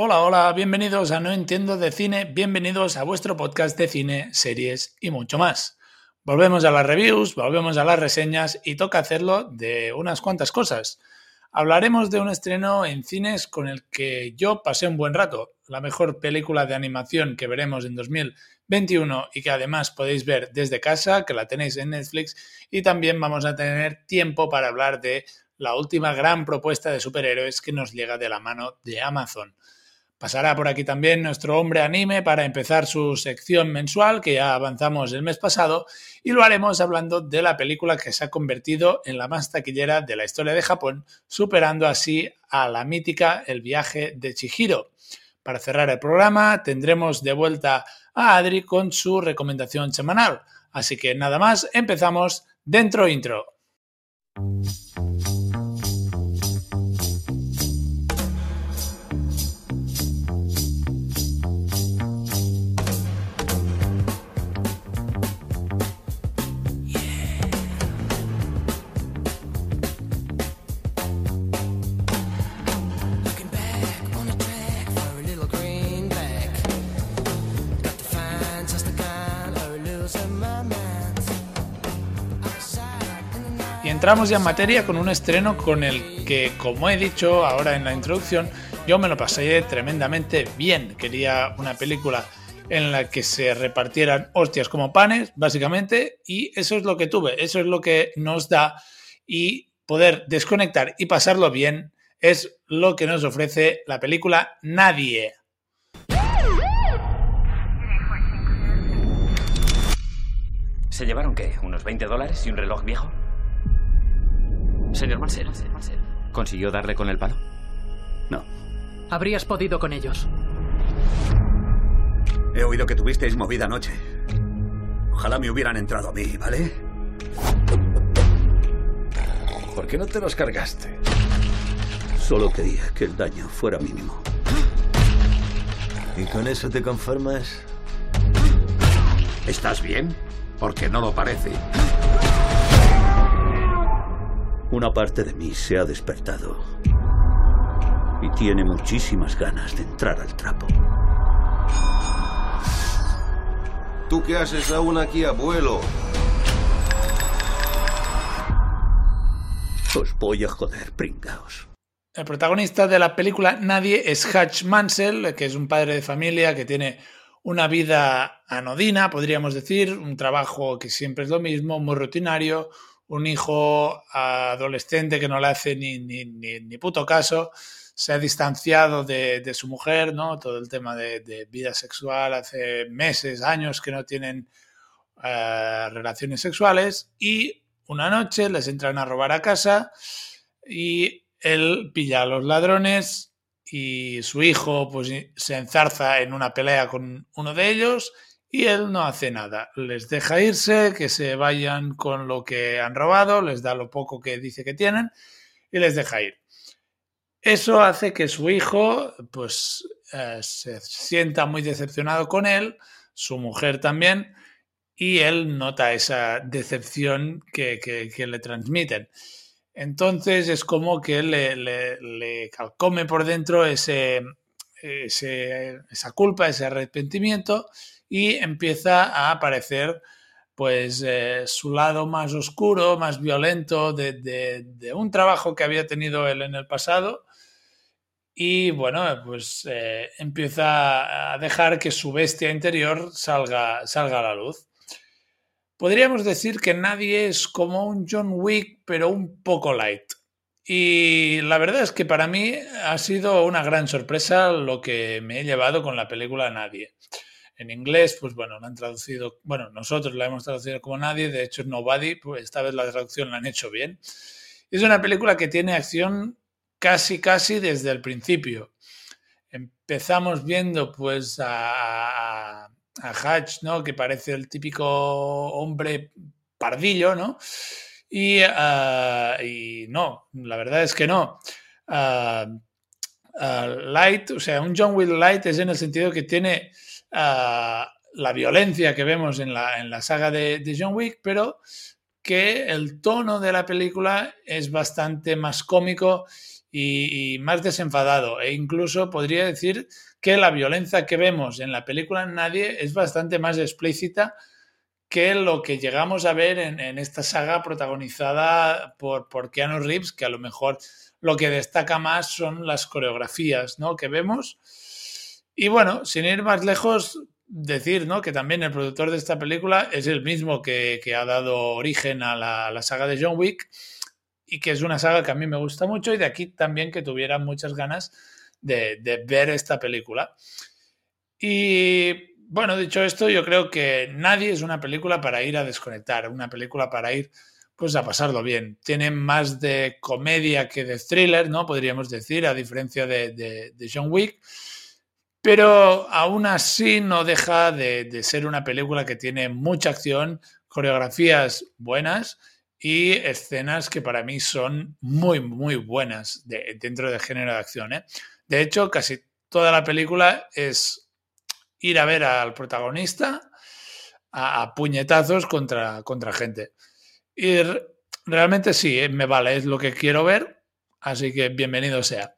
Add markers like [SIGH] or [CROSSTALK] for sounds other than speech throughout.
Hola, hola, bienvenidos a No Entiendo de Cine, bienvenidos a vuestro podcast de cine, series y mucho más. Volvemos a las reviews, volvemos a las reseñas y toca hacerlo de unas cuantas cosas. Hablaremos de un estreno en cines con el que yo pasé un buen rato, la mejor película de animación que veremos en 2021 y que además podéis ver desde casa, que la tenéis en Netflix, y también vamos a tener tiempo para hablar de la última gran propuesta de superhéroes que nos llega de la mano de Amazon. Pasará por aquí también nuestro hombre anime para empezar su sección mensual, que ya avanzamos el mes pasado, y lo haremos hablando de la película que se ha convertido en la más taquillera de la historia de Japón, superando así a la mítica El viaje de Chihiro. Para cerrar el programa tendremos de vuelta a Adri con su recomendación semanal. Así que nada más, empezamos dentro intro. Entramos ya en materia con un estreno con el que, como he dicho ahora en la introducción, yo me lo pasé tremendamente bien. Quería una película en la que se repartieran hostias como panes, básicamente, y eso es lo que tuve, eso es lo que nos da y poder desconectar y pasarlo bien es lo que nos ofrece la película Nadie. ¿Se llevaron qué? ¿Unos 20 dólares y un reloj viejo? Señor Marcel, ¿consiguió darle con el palo? No. Habrías podido con ellos. He oído que tuvisteis movida anoche. Ojalá me hubieran entrado a mí, ¿vale? ¿Por qué no te los cargaste? Solo quería que el daño fuera mínimo. ¿Y con eso te conformas? ¿Estás bien? Porque no lo parece. Una parte de mí se ha despertado y tiene muchísimas ganas de entrar al trapo. ¿Tú qué haces aún aquí, abuelo? Os voy a joder, pringaos. El protagonista de la película Nadie es Hutch Mansell, que es un padre de familia que tiene una vida anodina, podríamos decir, un trabajo que siempre es lo mismo, muy rutinario, un hijo adolescente que no le hace ni, ni, ni, puto caso, se ha distanciado de, de, su mujer, ¿no? Todo el tema de, vida sexual, hace meses, años que no tienen eh, relaciones sexuales y una noche les entran a robar a casa y él pilla a los ladrones y su hijo pues se enzarza en una pelea con uno de ellos y él no hace nada. Les deja irse, que se vayan con lo que han robado, les da lo poco que dice que tienen y les deja ir. Eso hace que su hijo pues eh, se sienta muy decepcionado con él, su mujer también, y él nota esa decepción que, le transmiten. Entonces es como que le, le, calcome por dentro ese, esa culpa, ese arrepentimiento y empieza a aparecer pues eh, su lado más oscuro, más violento de, un trabajo que había tenido él en el pasado y bueno, pues eh, empieza a dejar que su bestia interior salga, salga a la luz. Podríamos decir que nadie es como un John Wick, pero un poco light. Y la verdad es que para mí ha sido una gran sorpresa lo que me he llevado con la película Nadie. En inglés, pues bueno, la han traducido, bueno, nosotros la hemos traducido como nadie, de hecho Nobody, pues esta vez la traducción la han hecho bien. Es una película que tiene acción casi, casi desde el principio. Empezamos viendo pues a, Hatch, ¿no? Que parece el típico hombre pardillo, ¿no? Y, ah, y no, la verdad es que no. Ah, ah, light, o sea, un John Wick Light es en el sentido que tiene la violencia que vemos en la, en la saga de, John Wick, pero que el tono de la película es bastante más cómico y, más desenfadado. E incluso podría decir que la violencia que vemos en la película Nadie es bastante más explícita que lo que llegamos a ver en, en esta saga protagonizada por, por Keanu Reeves, que a lo mejor lo que destaca más son las coreografías ¿no? que vemos. Y bueno, sin ir más lejos, decir ¿no? que también el productor de esta película es el mismo que, que ha dado origen a la, la, saga de John Wick y que es una saga que a mí me gusta mucho y de aquí también que tuviera muchas ganas de, de ver esta película. Y bueno, dicho esto, yo creo que Nadie es una película para ir a desconectar, una película para ir pues a pasarlo bien. Tiene más de comedia que de thriller, ¿no? Podríamos decir, a diferencia de, de John Wick. Pero aún así no deja de, ser una película que tiene mucha acción, coreografías buenas y escenas que para mí son muy, muy buenas de, dentro del género de acción. ¿eh? De hecho, casi toda la película es ir a ver al protagonista a, a puñetazos contra, contra gente. Y realmente sí, ¿eh? me vale, es lo que quiero ver, así que bienvenido sea.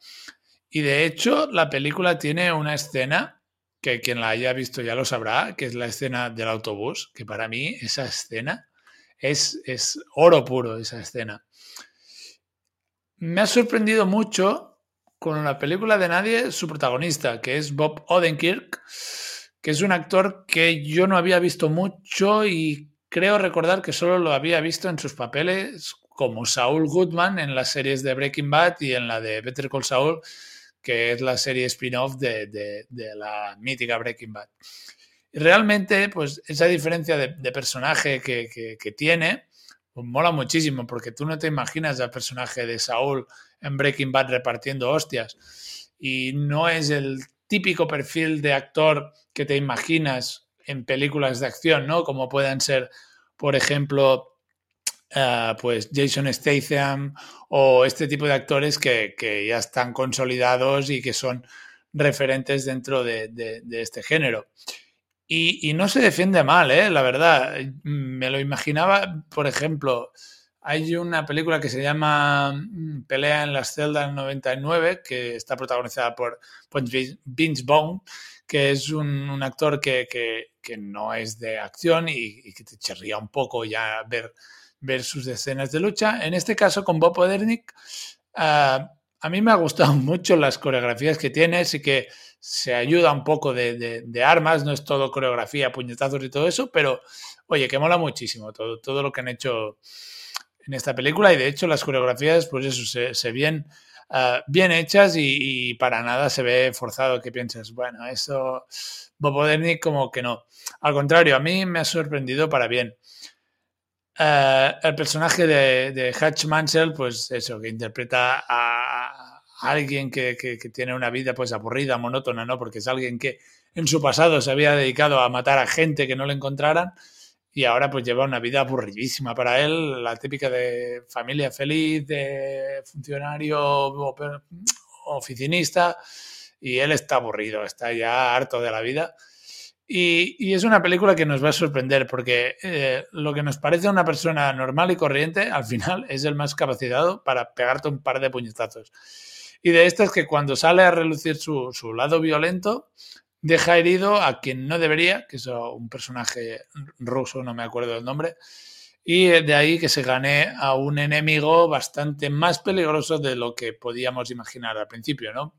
Y de hecho, la película tiene una escena que quien la haya visto ya lo sabrá, que es la escena del autobús, que para mí esa escena es, es oro puro, esa escena. Me ha sorprendido mucho con la película de Nadie su protagonista, que es Bob Odenkirk, que es un actor que yo no había visto mucho y creo recordar que solo lo había visto en sus papeles como Saul Goodman en las series de Breaking Bad y en la de Better Call Saul, que es la serie spin-off de, de, la mítica Breaking Bad. Realmente, pues esa diferencia de, personaje que, que, que, tiene, pues mola muchísimo, porque tú no te imaginas al personaje de Saúl en Breaking Bad repartiendo hostias. Y no es el típico perfil de actor que te imaginas en películas de acción, ¿no? Como puedan ser, por ejemplo, Uh, pues Jason Statham o este tipo de actores que, que, ya están consolidados y que son referentes dentro de, de, este género. Y, y, no se defiende mal, ¿eh? la verdad. Me lo imaginaba, por ejemplo, hay una película que se llama mm, Pelea en las celdas 99, que está protagonizada por, por Vince Vaughn, que es un, un actor que, que, que, no es de acción y, y que te chirría un poco ya ver ver sus escenas de lucha. En este caso, con Bob Odernick, uh, a mí me ha gustado [LAUGHS] mucho las coreografías que tiene, sí que se ayuda un poco de, de, armas, no es todo coreografía, puñetazos y todo eso, pero oye, que mola muchísimo todo, todo lo que han hecho en esta película y de hecho las coreografías, pues eso, se, se bien, uh, bien hechas y, para nada se ve forzado que piensas, bueno, eso Bob Odernick como que no. Al contrario, a mí me ha sorprendido para bien. Uh, el personaje de, de, Hutch Mansell, pues eso, que interpreta a, alguien que, que, que, tiene una vida pues aburrida, monótona, ¿no? Porque es alguien que en su pasado se había dedicado a matar a gente que no le encontraran y ahora pues lleva una vida aburridísima para él, la típica de familia feliz, de funcionario oficinista y él está aburrido, está ya harto de la vida y, es una película que nos va a sorprender porque eh, lo que nos parece una persona normal y corriente, al final es el más capacitado para pegarte un par de puñetazos. Y de estas que cuando sale a relucir su, su lado violento, deja herido a quien no debería, que es un personaje ruso, no me acuerdo del nombre, y de ahí que se gane a un enemigo bastante más peligroso de lo que podíamos imaginar al principio, ¿no?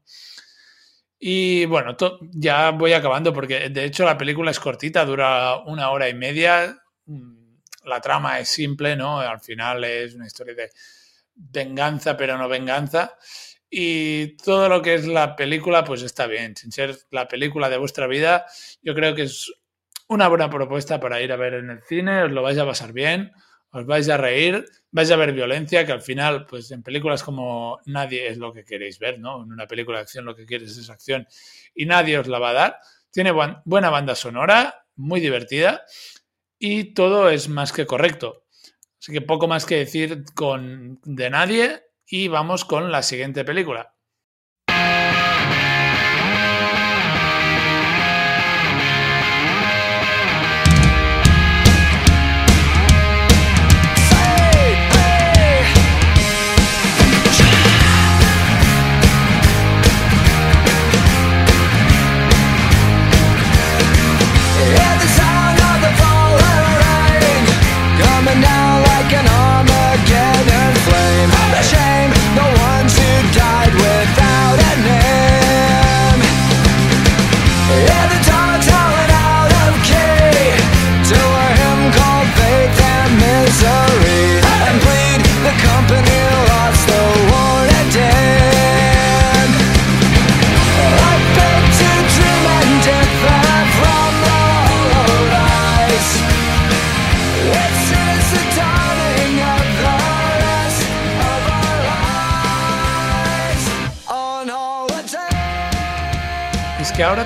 Y bueno, ya voy acabando porque de hecho la película es cortita, dura una hora y media. Mm, la trama es simple, ¿no? Al final es una historia de venganza, pero no venganza. Y todo lo que es la película, pues está bien. Sin ser la película de vuestra vida, yo creo que es una buena propuesta para ir a ver en el cine. Os lo vais a pasar bien os vais a reír, vais a ver violencia, que al final, pues en películas como nadie es lo que queréis ver, ¿no? En una película de acción lo que quieres es acción y nadie os la va a dar. Tiene buen, buena banda sonora, muy divertida y todo es más que correcto. Así que poco más que decir con de nadie y vamos con la siguiente película.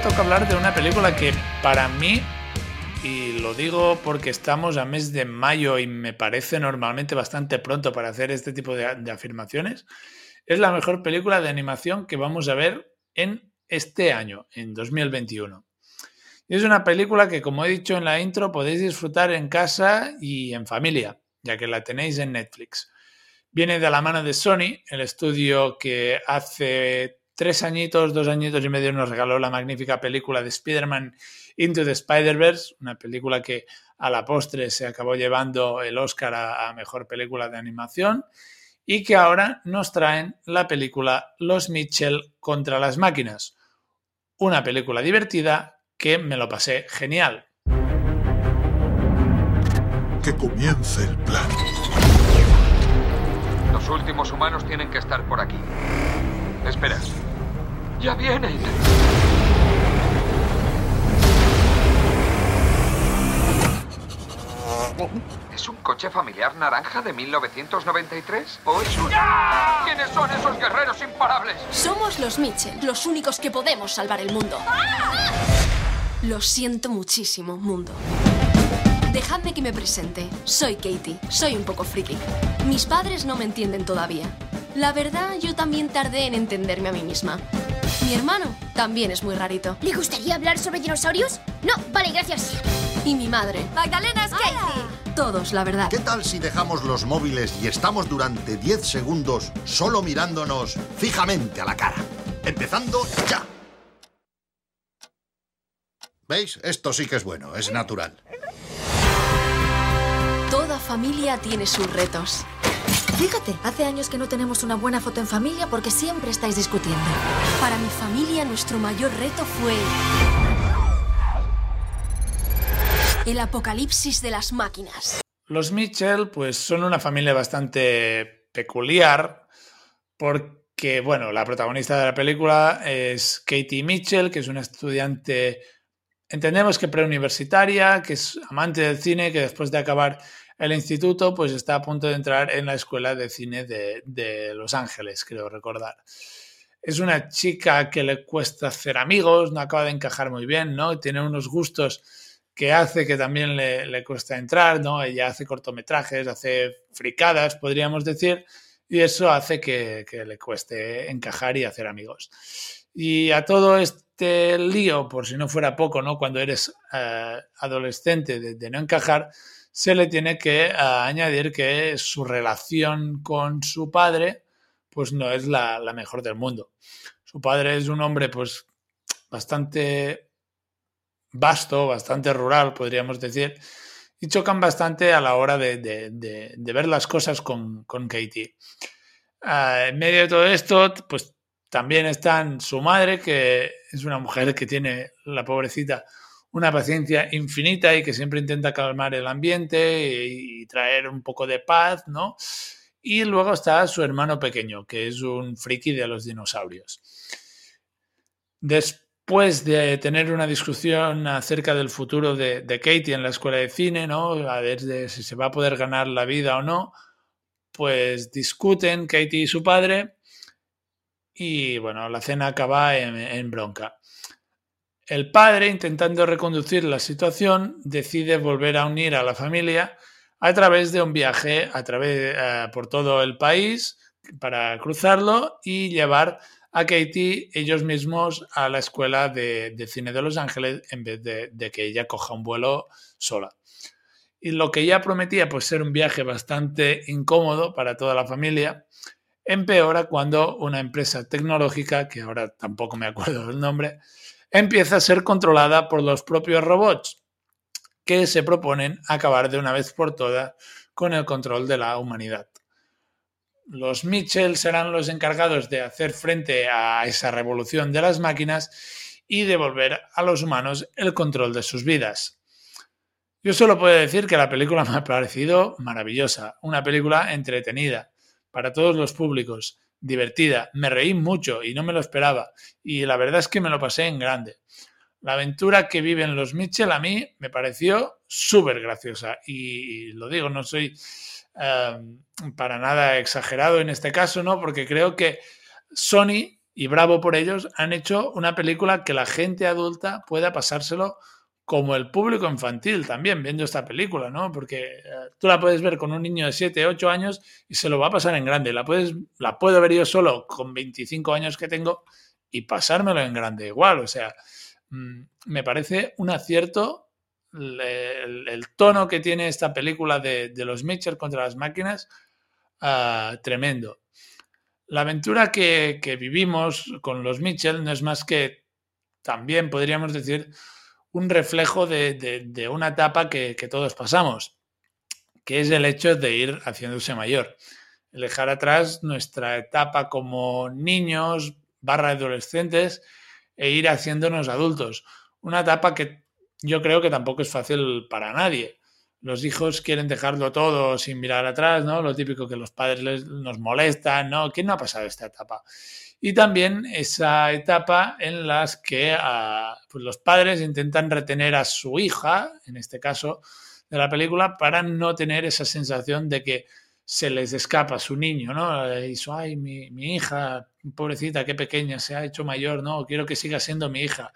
Toca hablar de una película que para mí, y lo digo porque estamos a mes de mayo y me parece normalmente bastante pronto para hacer este tipo de, de afirmaciones, es la mejor película de animación que vamos a ver en este año, en 2021. Es una película que, como he dicho en la intro, podéis disfrutar en casa y en familia, ya que la tenéis en Netflix. Viene de la mano de Sony, el estudio que hace tres añitos, dos añitos y medio nos regaló la magnífica película de Spider-Man Into the Spider-Verse, una película que a la postre se acabó llevando el Oscar a, a Mejor Película de Animación y que ahora nos traen la película Los Mitchell contra las máquinas, una película divertida que me lo pasé genial. Que comience el plan. Los últimos humanos tienen que estar por aquí. Espera. ¡Ya vienen! ¿Es un coche familiar naranja de 1993? ¿O es un... ¿Quiénes son esos guerreros imparables? Somos los Mitchell, los únicos que podemos salvar el mundo. Lo siento muchísimo, mundo. Dejadme que me presente. Soy Katie. Soy un poco friki. Mis padres no me entienden todavía. La verdad, yo también tardé en entenderme a mí misma. Mi hermano también es muy rarito. ¿Le gustaría hablar sobre dinosaurios? No, vale, gracias. Y mi madre. Magdalena Katie. Todos, la verdad. ¿Qué tal si dejamos los móviles y estamos durante 10 segundos solo mirándonos fijamente a la cara? Empezando ya. ¿Veis? Esto sí que es bueno, es natural. Toda familia tiene sus retos. Fíjate, hace años que no tenemos una buena foto en familia porque siempre estáis discutiendo. Para mi familia, nuestro mayor reto fue... El apocalipsis de las máquinas. Los Mitchell, pues son una familia bastante peculiar porque, bueno, la protagonista de la película es Katie Mitchell, que es una estudiante, entendemos que preuniversitaria, que es amante del cine, que después de acabar el instituto, pues está a punto de entrar en la escuela de cine de, Los Ángeles, creo recordar. Es una chica que le cuesta hacer amigos, no acaba de encajar muy bien, ¿no? Tiene unos gustos que hace que también le, le, cuesta entrar, ¿no? Ella hace cortometrajes, hace fricadas, podríamos decir, y eso hace que, que, le cueste encajar y hacer amigos. Y a todo este lío, por si no fuera poco, ¿no? Cuando eres uh, adolescente de, no encajar, se le tiene que uh, añadir que su relación con su padre, pues no es la, mejor del mundo. Su padre es un hombre, pues, bastante vasto, bastante rural, podríamos decir, y chocan bastante a la hora de, ver las cosas con, Katie. Uh, en medio de todo esto, pues también está su madre, que es una mujer que tiene, la pobrecita, una paciencia infinita y que siempre intenta calmar el ambiente y, traer un poco de paz, ¿no? Y luego está su hermano pequeño, que es un friki de los dinosaurios. Después de tener una discusión acerca del futuro de, de, Katie en la escuela de cine, ¿no? A ver si se va a poder ganar la vida o no, pues discuten Katie y su padre y bueno, la cena acaba en bronca. El padre, intentando reconducir la situación, decide volver a unir a la familia a través de un viaje a través, uh, por todo el país para cruzarlo y llevar a Katie ellos mismos a la escuela de, cine de Los Ángeles en vez de, de, que ella coja un vuelo sola. Y lo que ya prometía pues ser un viaje bastante incómodo para toda la familia, empeora cuando una empresa tecnológica, que ahora tampoco me acuerdo del nombre, empieza a ser controlada por los propios robots que se proponen acabar de una vez por todas con el control de la humanidad los Mitchell serán los encargados de hacer frente a esa revolución de las máquinas y devolver a los humanos el control de sus vidas. Yo solo puedo decir que la película me ha parecido maravillosa, una película entretenida, para todos los públicos, divertida, me reí mucho y no me lo esperaba, y la verdad es que me lo pasé en grande. La aventura que viven los Mitchell a mí me pareció súper graciosa, y, lo digo, no soy uh, para nada exagerado en este caso, ¿no? Porque creo que Sony y bravo por ellos, han hecho una película que la gente adulta pueda pasárselo como el público infantil también viendo esta película, ¿no? Porque eh, tú la puedes ver con un niño de 7, 8 años y se lo va a pasar en grande. La, puedes, la puedo ver yo solo con 25 años que tengo y pasármelo en grande igual. O sea, mm, me parece un acierto el, tono que tiene esta película de, los Mitchell contra las máquinas, ah, tremendo. La aventura que, vivimos con los Mitchell no es más que también podríamos decir un reflejo de, una etapa que, todos pasamos, que es el hecho de ir haciéndose mayor. dejar atrás nuestra etapa como niños barra adolescentes e ir haciéndonos adultos. Una etapa que yo creo que tampoco es fácil para nadie. Los hijos quieren dejarlo todo sin mirar atrás, ¿no? Lo típico que los padres nos molestan, ¿no? ¿Quién no ha pasado esta etapa? Y también esa etapa en las que ah, pues los padres intentan retener a su hija, en este caso de la película, para no tener esa sensación de que se les escapa su niño, ¿no? Y dice, ay, mi, mi, hija, pobrecita, qué pequeña, se ha hecho mayor, ¿no? Quiero que siga siendo mi hija.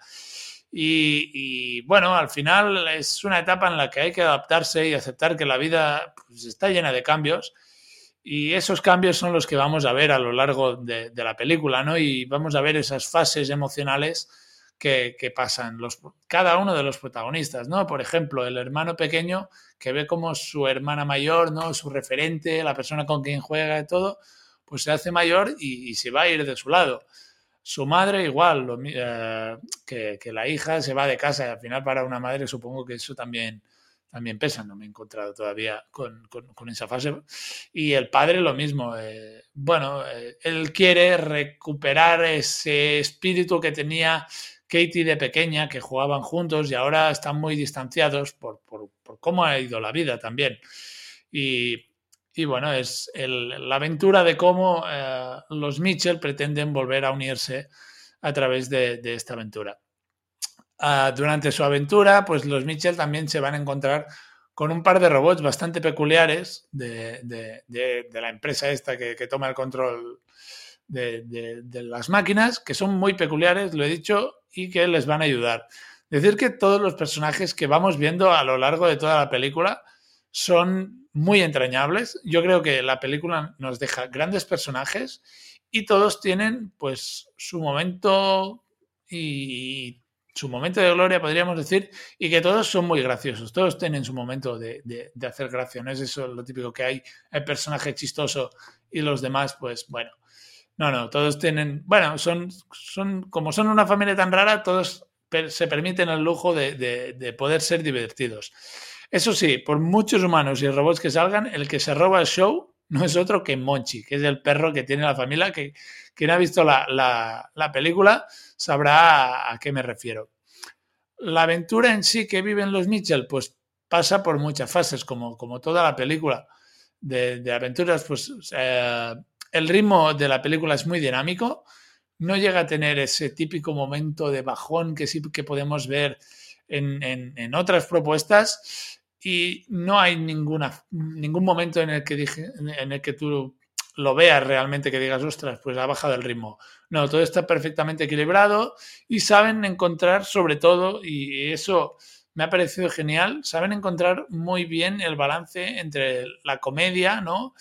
Y, y, bueno, al final es una etapa en la que hay que adaptarse y aceptar que la vida pues, está llena de cambios y esos cambios son los que vamos a ver a lo largo de, la película, ¿no? Y vamos a ver esas fases emocionales que, pasan los, cada uno de los protagonistas, ¿no? Por ejemplo, el hermano pequeño que ve como su hermana mayor, ¿no? Su referente, la persona con quien juega y todo, pues se hace mayor y, se va a ir de su lado. Su madre igual, eh, que, que, la hija se va de casa y al final para una madre supongo que eso también también pesa, no me he encontrado todavía con, esa fase. Y el padre lo mismo, eh, bueno, eh, él quiere recuperar ese espíritu que tenía Katie de pequeña, que jugaban juntos y ahora están muy distanciados por, cómo ha ido la vida también. Y, bueno, es la aventura de cómo eh, los Mitchell pretenden volver a unirse a través de esta aventura. Ah, durante su aventura, pues los Mitchell también se van a encontrar con un par de robots bastante peculiares de, la empresa esta que, toma el control de, las máquinas, que son muy peculiares, lo he dicho, y que les van a ayudar. Decir que todos los personajes que vamos viendo a lo largo de toda la película son muy entrañables. Yo creo que la película nos deja grandes personajes y todos tienen pues su momento y su momento de gloria, podríamos decir, y que todos son muy graciosos, todos tienen su momento de, hacer gracia, no es eso lo típico que hay, el personaje chistoso y los demás, pues bueno, no, no, todos tienen, bueno, son, son como son una familia tan rara, todos se permiten el lujo de, poder ser divertidos. Eso sí, por muchos humanos y robots que salgan, el que se roba el show [LAUGHS] no es otro que Monchi, que es el perro que tiene la familia, que quien ha visto la, la película sabrá a, qué me refiero. La aventura en sí que viven los Mitchell, pues pasa por muchas fases, como, como toda la película de, aventuras, pues eh, el ritmo de la película es muy dinámico, no llega a tener ese típico momento de bajón que sí que podemos ver en, en, otras propuestas y no hay ninguna, ningún momento en el que, dije, en el que tú lo veas realmente, que digas, ostras, pues ha bajado el ritmo. No, todo está perfectamente equilibrado y saben encontrar, sobre todo, y eso me ha parecido genial, saben encontrar muy bien el balance entre la comedia, ¿no?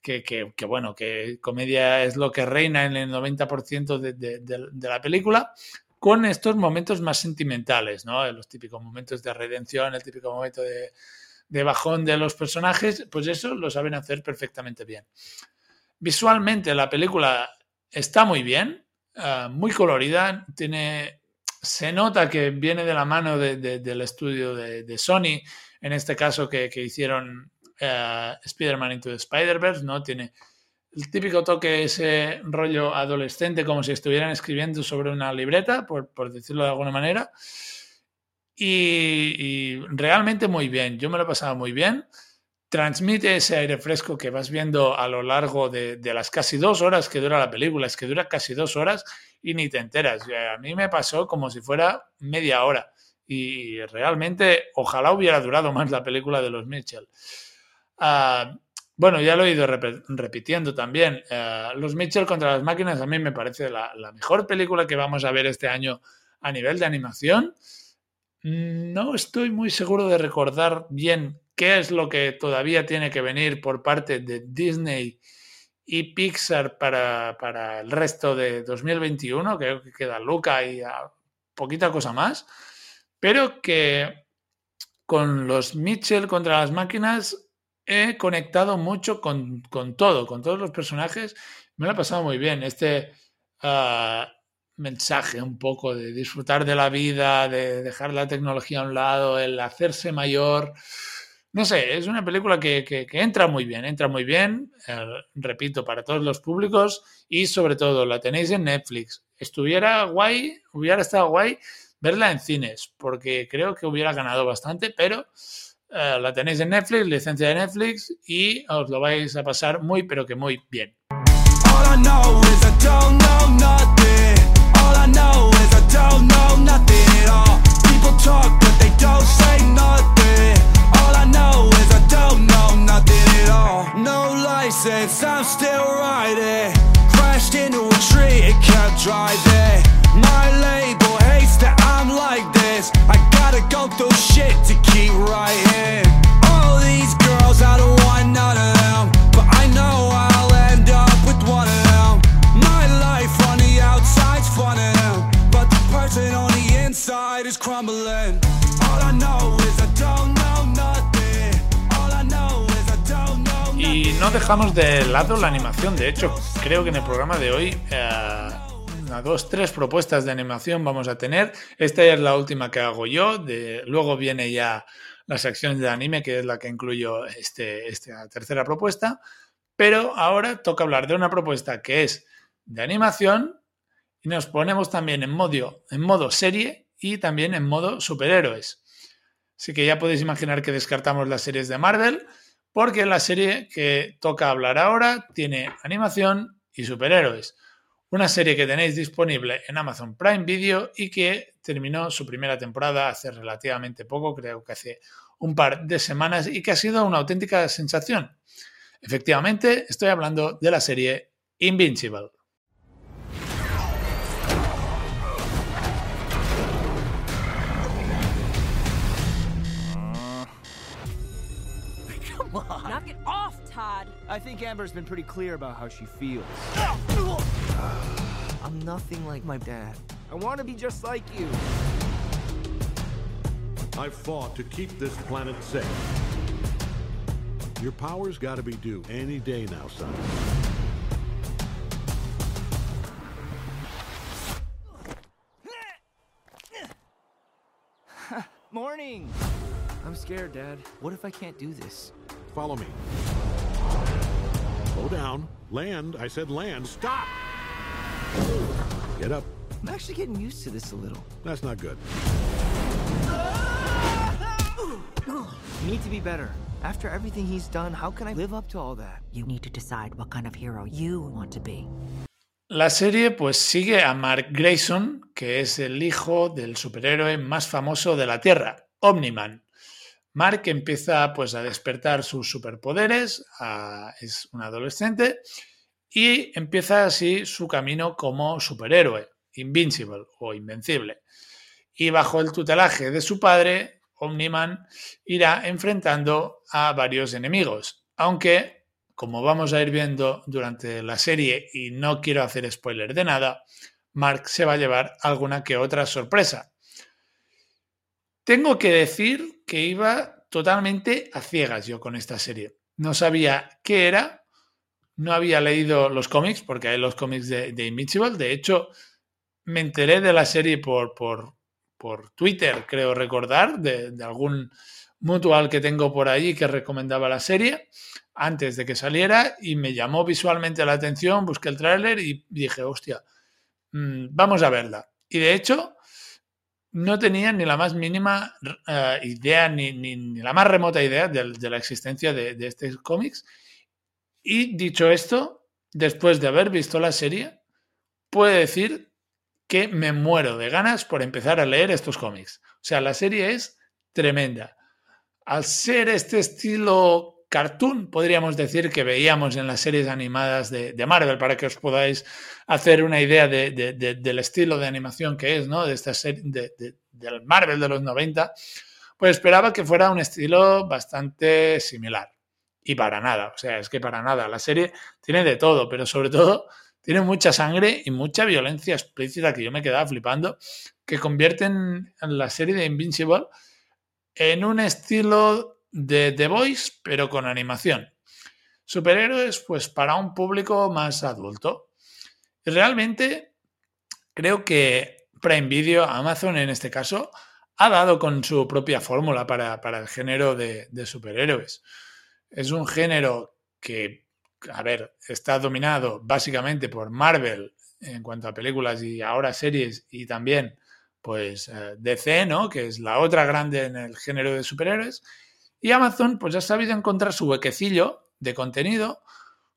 Que, que, bueno, que comedia es lo que reina en el 90% de, de, la película, con estos momentos más sentimentales, ¿no? Los típicos momentos de redención, el típico momento de, de bajón de los personajes, pues eso lo saben hacer perfectamente bien. Visualmente la película está muy bien, eh, muy colorida, tiene, se nota que viene de la mano del estudio de, Sony, en este caso que, hicieron uh, Spider-Man Into the Spider-Verse, ¿no? Tiene el típico toque, ese rollo adolescente, como si estuvieran escribiendo sobre una libreta, por, decirlo de alguna manera. Y, realmente muy bien, yo me lo he pasado muy bien transmite ese aire fresco que vas viendo a lo largo de, las casi dos horas que dura la película. Es que dura casi dos horas y ni te enteras. A mí me pasó como si fuera media hora. Y realmente, ojalá hubiera durado más la película de los Mitchell. Ah, bueno, ya lo he ido repitiendo también. Eh, los Mitchell contra las máquinas a mí me parece la, mejor película que vamos a ver este año a nivel de animación. No estoy muy seguro de recordar bien qué es lo que todavía tiene que venir por parte de Disney y Pixar para, para el resto de 2021. Creo que queda Luca y poquita cosa más. Pero que con los Mitchell contra las máquinas he conectado mucho con, todo, con todos los personajes. Me lo he pasado muy bien. Este ah, mensaje un poco de disfrutar de la vida, de dejar la tecnología a un lado, el hacerse mayor. No sé, es una película que, entra muy bien, entra muy bien, eh, repito, para todos los públicos y sobre todo la tenéis en Netflix. Estuviera guay, hubiera estado guay verla en cines, porque creo que hubiera ganado bastante, pero eh, la tenéis en Netflix, licencia de Netflix, y os lo vais a pasar muy, pero que muy bien. That I'm like this. I gotta go through shit to keep writing. All these girls, I don't want none of them. But I know I'll end up with one of them. My life on the outside's fun of them. But the person on the inside is crumbling. All I know is I don't know nothing. All I know is I don't know nothing. Y no dejamos de lado la animación. De hecho, creo que en el programa de hoy. Uh, una, dos, tres propuestas de animación vamos a tener. Esta es la última que hago yo. Luego viene ya la sección de anime, que es la que incluyo este, esta tercera propuesta. Pero ahora toca hablar de una propuesta que es de animación y nos ponemos también en modo, en modo serie y también en modo superhéroes. Así que ya podéis imaginar que descartamos las series de Marvel, porque la serie que toca hablar ahora tiene animación y superhéroes una serie que tenéis disponible en Amazon Prime Video y que terminó su primera temporada hace relativamente poco, creo que hace un par de semanas, y que ha sido una auténtica sensación. Efectivamente, estoy hablando de la serie Invincible. Todd. I think Amber's been pretty clear about how she feels. I'm nothing like my dad. I want to be just like you. I've fought to keep this planet safe. Your power's got to be due any day now, son. [LAUGHS] Morning! I'm scared, Dad. What if I can't do this? Follow me. Slow down. Land. I said land. Stop! Get up. I'm actually getting used to this a little. That's not good. You need to be better. After everything he's done, how can I live up to all that? You need to decide what kind of hero you want to be. La serie pues sigue a Mark Grayson, que es el hijo del superhéroe más famoso de la Tierra, Omniman. Mark empieza pues a despertar sus superpoderes, es un adolescente y empieza así su camino como superhéroe, Invincible o Invencible. Y bajo el tutelaje de su padre, Omniman irá enfrentando a varios enemigos, aunque, como vamos a ir viendo durante la serie y no quiero hacer spoiler de nada, Mark se va a llevar alguna que otra sorpresa. Tengo que decir que iba totalmente a ciegas yo con esta serie. No sabía qué era, no había leído los cómics, porque hay los cómics de, Invincible. De hecho, me enteré de la serie por, por, por Twitter, creo recordar, de, algún mutual que tengo por allí que recomendaba la serie antes de que saliera y me llamó visualmente la atención, busqué el tráiler y dije, hostia, mm, vamos a verla. Y de hecho, no tenía ni la más mínima eh, idea, ni, ni, la más remota idea de, la existencia de, de estos cómics y dicho esto, después de haber visto la serie, puedo decir que me muero de ganas por empezar a leer estos cómics. O sea, la serie es tremenda. Al ser este estilo cartoon, podríamos decir, que veíamos en las series animadas de, Marvel, para que os podáis hacer una idea de, de, del estilo de animación que es, ¿no? De esta serie, del Marvel de los 90, pues esperaba que fuera un estilo bastante similar. Y para nada, o sea, es que para nada. La serie tiene de todo, pero sobre todo tiene mucha sangre y mucha violencia explícita que yo me quedaba flipando, que convierten la serie de Invincible en un estilo de The Voice, pero con animación. Superhéroes, pues para un público más adulto. Realmente creo que Prime Video, Amazon en este caso, ha dado con su propia fórmula para, el género de, de, superhéroes. Es un género que, a ver, está dominado básicamente por Marvel en cuanto a películas y ahora series y también pues eh, DC, ¿no? Que es la otra grande en el género de superhéroes. Y Amazon, pues ha sabido encontrar su huequecillo de contenido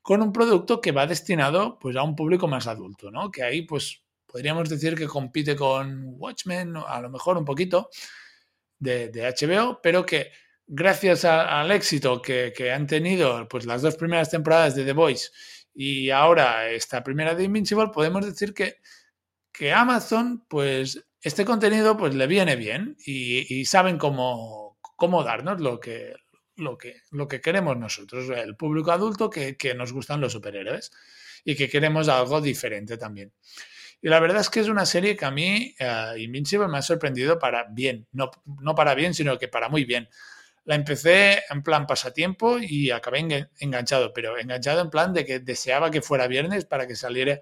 con un producto que va destinado pues a un público más adulto, ¿no? Que ahí pues podríamos decir que compite con Watchmen, a lo mejor un poquito de, HBO, pero que gracias al éxito que, han tenido pues las dos primeras temporadas de The Voice y ahora esta primera de Invincible, podemos decir que, que Amazon pues este contenido pues le viene bien y, saben cómo, cómo, darnos lo que, lo, que, lo que queremos nosotros, el público adulto que, nos gustan los superhéroes y que queremos algo diferente también. Y la verdad es que es una serie que a mí, uh, Invincible, me ha sorprendido para bien, no, no para bien, sino que para muy bien. La empecé en plan pasatiempo y acabé enganchado, pero enganchado en plan de que deseaba que fuera viernes para que saliera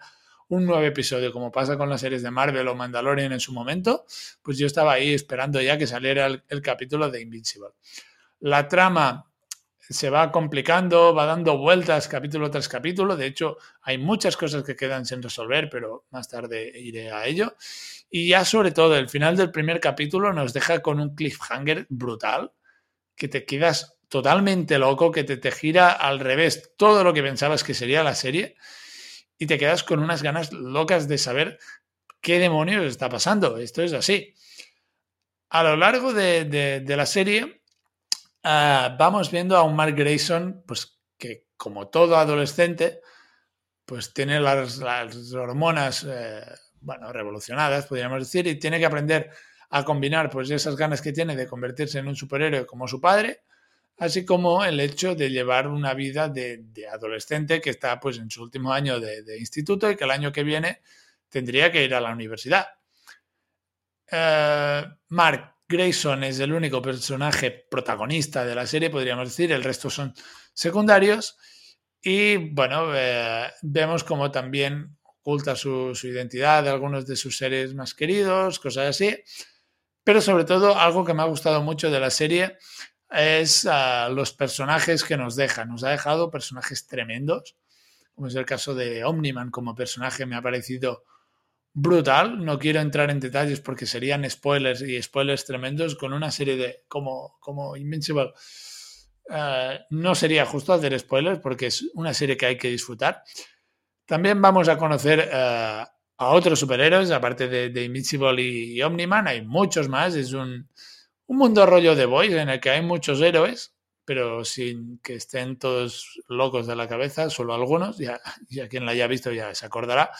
un nuevo episodio, como pasa con las series de Marvel o Mandalorian en su momento, pues yo estaba ahí esperando ya que saliera el, capítulo de Invincible. La trama se va complicando, va dando vueltas capítulo tras capítulo. De hecho, hay muchas cosas que quedan sin resolver, pero más tarde iré a ello. Y ya sobre todo, el final del primer capítulo nos deja con un cliffhanger brutal, que te quedas totalmente loco, que te, te gira al revés todo lo que pensabas que sería la serie y te quedas con unas ganas locas de saber qué demonios está pasando. Esto es así. A lo largo de, la serie ah, vamos viendo a un Mark Grayson, pues que como todo adolescente, pues tiene las, hormonas, eh, bueno, revolucionadas, podríamos decir, y tiene que aprender a combinar pues esas ganas que tiene de convertirse en un superhéroe como su padre, así como el hecho de llevar una vida de, adolescente que está pues en su último año de, instituto y que el año que viene tendría que ir a la universidad. Eh, Mark Grayson es el único personaje protagonista de la serie, podríamos decir, el resto son secundarios y bueno, eh, vemos como también oculta su, su identidad de algunos de sus seres más queridos, cosas así, pero sobre todo algo que me ha gustado mucho de la serie es uh, los personajes que nos deja. Nos ha dejado personajes tremendos, como es el caso de Omniman como personaje, me ha parecido brutal. No quiero entrar en detalles porque serían spoilers y spoilers tremendos con una serie de como, como Invincible. Uh, no sería justo hacer spoilers porque es una serie que hay que disfrutar. También vamos a conocer uh, a otros superhéroes, aparte de, de Invincible y, y Omniman, hay muchos más. Es un, un mundo rollo de Boys en el que hay muchos héroes, pero sin que estén todos locos de la cabeza, solo algunos, ya, [LAUGHS] ya quien la haya visto ya se acordará.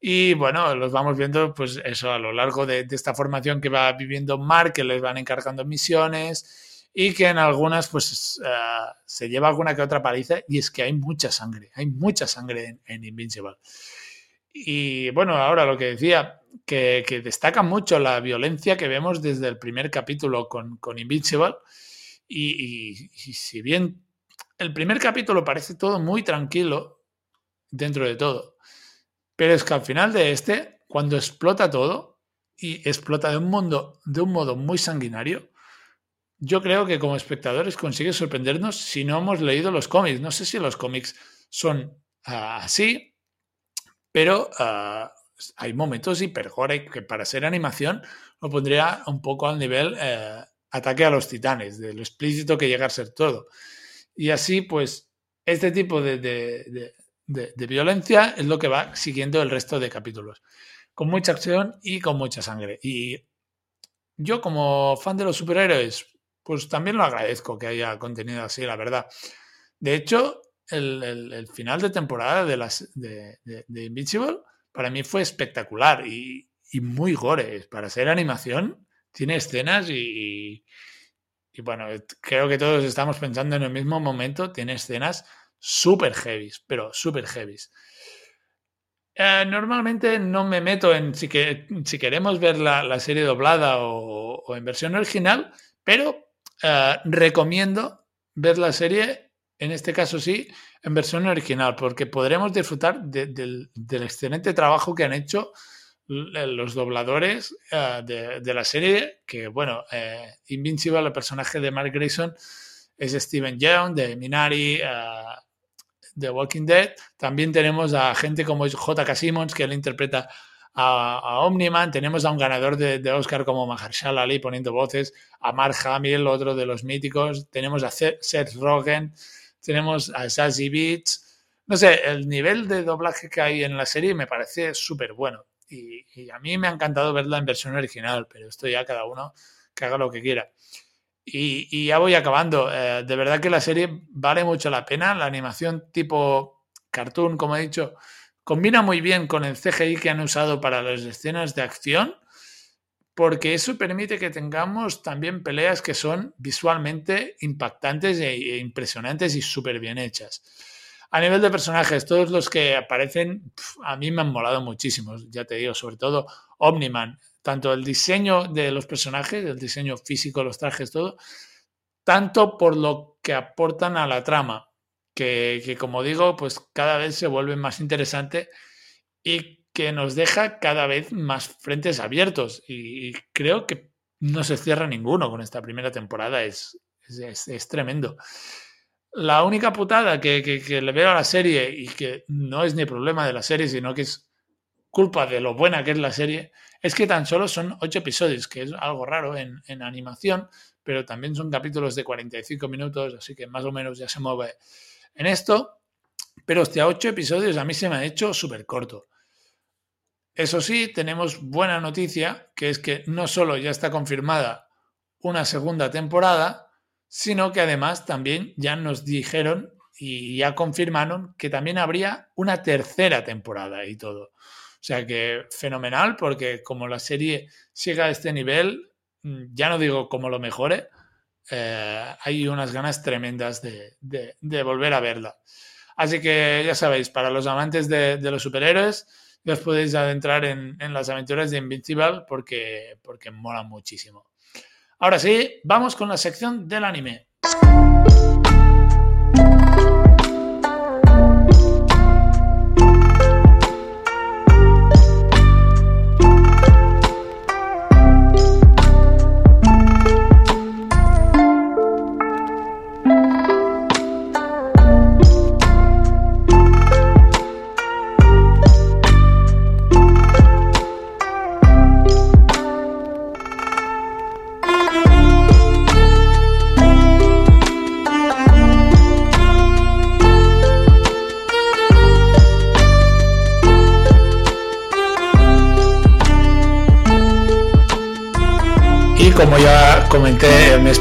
Y bueno, los vamos viendo, pues eso, a lo largo de, esta formación que va viviendo Mark, que les van encargando misiones y que en algunas, pues uh, se lleva alguna que otra paliza. Y es que hay mucha sangre, hay mucha sangre en, en Invincible. Y bueno, ahora lo que decía, que, destaca mucho la violencia que vemos desde el primer capítulo con, con Invincible. Y, si bien el primer capítulo parece todo muy tranquilo dentro de todo, pero es que al final de este, cuando explota todo y explota de un, mundo, de un modo muy sanguinario, yo creo que como espectadores consigue sorprendernos si no hemos leído los cómics. No sé si los cómics son ah, así, pero ah, hay momentos hipergore que para ser animación lo pondría un poco al nivel eh, ataque a los titanes, de lo explícito que llega a ser todo. Y así, pues, este tipo de, de, violencia es lo que va siguiendo el resto de capítulos, con mucha acción y con mucha sangre. Y yo como fan de los superhéroes, pues también lo agradezco que haya contenido así, la verdad. De hecho, el, el- final de temporada de, las, de, Invincible para mí fue espectacular y, y muy gore. Para ser animación, tiene escenas y, y- bueno, creo que todos estamos pensando en el mismo momento, tiene escenas súper heavies, pero súper heavies. Eh, normalmente no me meto en si, que, si queremos ver la, la serie doblada o, o en versión original, pero eh, recomiendo ver la serie, en este caso sí, en versión original, porque podremos disfrutar de- del, excelente trabajo que han hecho l- los dobladores eh, de, la serie, que bueno, eh, Invincible, el personaje de Mark Grayson, es Steven Yeun de Minari, eh, de Walking Dead. También tenemos a gente como J.K. Simmons, que él interpreta a, a Omniman. Tenemos a un ganador de, Oscar como Mahershala Ali poniendo voces, a Mark Hamill, otro de los míticos. Tenemos a Seth Rogen, tenemos a Sassy Beats. No sé, el nivel de doblaje que hay en la serie me parece súper bueno. Y, a mí me ha encantado verla en versión original, pero esto ya cada uno que haga lo que quiera. Y, y ya voy acabando. Eh, de verdad que la serie vale mucho la pena. La animación tipo cartoon, como he dicho, combina muy bien con el CGI que han usado para las escenas de acción, porque eso permite que tengamos también peleas que son visualmente impactantes e, e impresionantes y súper bien hechas. A nivel de personajes, todos los que aparecen a mí me han molado muchísimo, ya te digo, sobre todo Omniman, tanto el diseño de los personajes, el diseño físico, los trajes, todo, tanto por lo que aportan a la trama, que, que, como digo, pues cada vez se vuelve más interesante y que nos deja cada vez más frentes abiertos. Y, creo que no se cierra ninguno con esta primera temporada, es, es, es, tremendo. La única putada que, le veo a la serie y que no es ni problema de la serie, sino que es culpa de lo buena que es la serie, es que tan solo son ocho episodios, que es algo raro en, en animación, pero también son capítulos de 45 minutos, así que más o menos ya se mueve en esto. Pero hostia, ocho episodios a mí se me ha hecho súper corto. Eso sí, tenemos buena noticia, que es que no solo ya está confirmada una segunda temporada, sino que además también ya nos dijeron y ya confirmaron que también habría una tercera temporada y todo. O sea que fenomenal, porque como la serie llega a este nivel, ya no digo como lo mejore, eh, hay unas ganas tremendas de, volver a verla. Así que ya sabéis, para los amantes de los superhéroes, os podéis adentrar en, en, las aventuras de Invincible porque, porque mola muchísimo. Ahora sí, vamos con la sección del anime.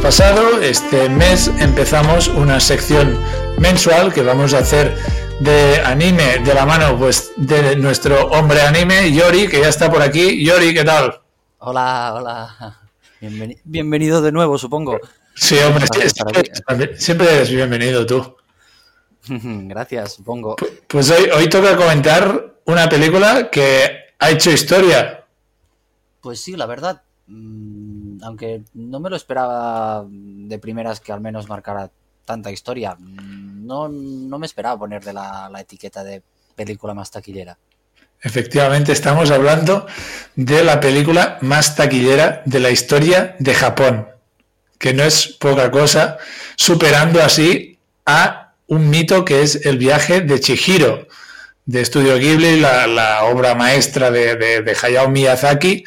Pasado, este mes empezamos una sección mensual que vamos a hacer de anime de la mano pues de nuestro hombre anime, Yori, que ya está por aquí. Yori, ¿qué tal? Hola, hola. Bienveni bienvenido de nuevo, supongo. Sí, hombre, siempre, siempre eres bienvenido tú. [LAUGHS] Gracias, supongo. Pues hoy, hoy toca comentar una película que ha hecho historia. Pues sí, la verdad, aunque no me lo esperaba de primeras que al menos marcara tanta historia, no, no me esperaba ponerle la, la, etiqueta de película más taquillera. Efectivamente, estamos hablando de la película más taquillera de la historia de Japón, que no es poca cosa, superando así a un mito que es el viaje de Chihiro, de Estudio Ghibli, la, obra maestra de Hayao Miyazaki,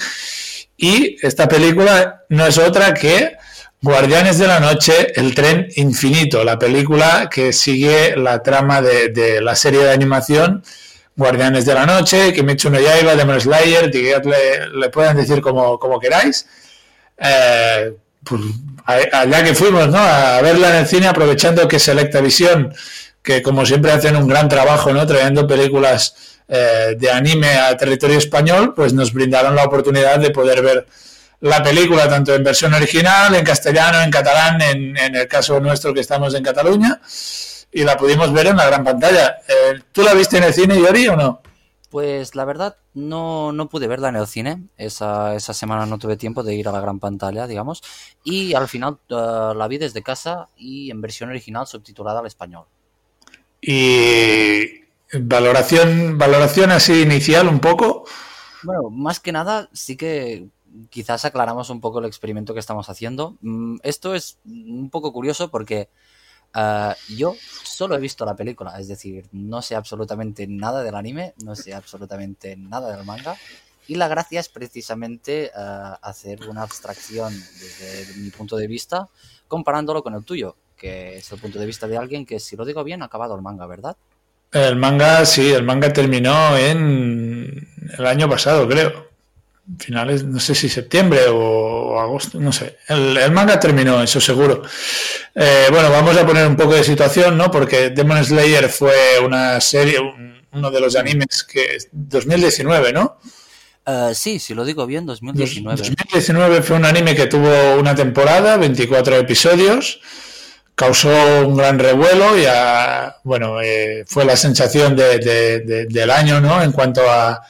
y esta película no es otra que Guardianes de la Noche, El Tren Infinito, la película que sigue la trama de, la serie de animación Guardianes de la Noche, Kimetsu no Yaiba, Demon Slayer, le, le pueden decir como, como queráis. Eh, pues, allá que fuimos, ¿no? A verla en el cine, aprovechando que Selecta Visión, que como siempre hacen un gran trabajo, ¿no? Trayendo películas eh, de anime a territorio español, pues nos brindaron la oportunidad de poder ver la película tanto en versión original, en castellano, en catalán, en, en el caso nuestro que estamos en Cataluña, y la pudimos ver en la gran pantalla. Eh, ¿Tú la viste en el cine, Yori, o no? Pues la verdad no, no pude verla en el cine. Esa, esa semana no tuve tiempo de ir a la gran pantalla, digamos. Y al final eh, la vi desde casa y en versión original subtitulada al español. Y valoración, valoración así inicial un poco. Bueno, más que nada sí que quizás aclaramos un poco el experimento que estamos haciendo. Mm, esto es un poco curioso porque uh, yo solo he visto la película, es decir, no sé absolutamente nada del anime, no sé absolutamente nada del manga. Y la gracia es precisamente uh, hacer una abstracción desde mi punto de vista comparándolo con el tuyo, que es el punto de vista de alguien que, si lo digo bien, ha acabado el manga, ¿verdad? El manga, sí, el manga terminó en el año pasado, creo finales, no sé si septiembre o, agosto, no sé. El, manga terminó, eso seguro. Eh, bueno, vamos a poner un poco de situación, ¿no? Porque Demon Slayer fue una serie, uno de los animes que 2019, ¿no? Uh, sí, si lo digo bien, 2019. 2019 fue un anime que tuvo una temporada, 24 episodios, causó un gran revuelo y, bueno, eh, fue la sensación del año, ¿no? En cuanto a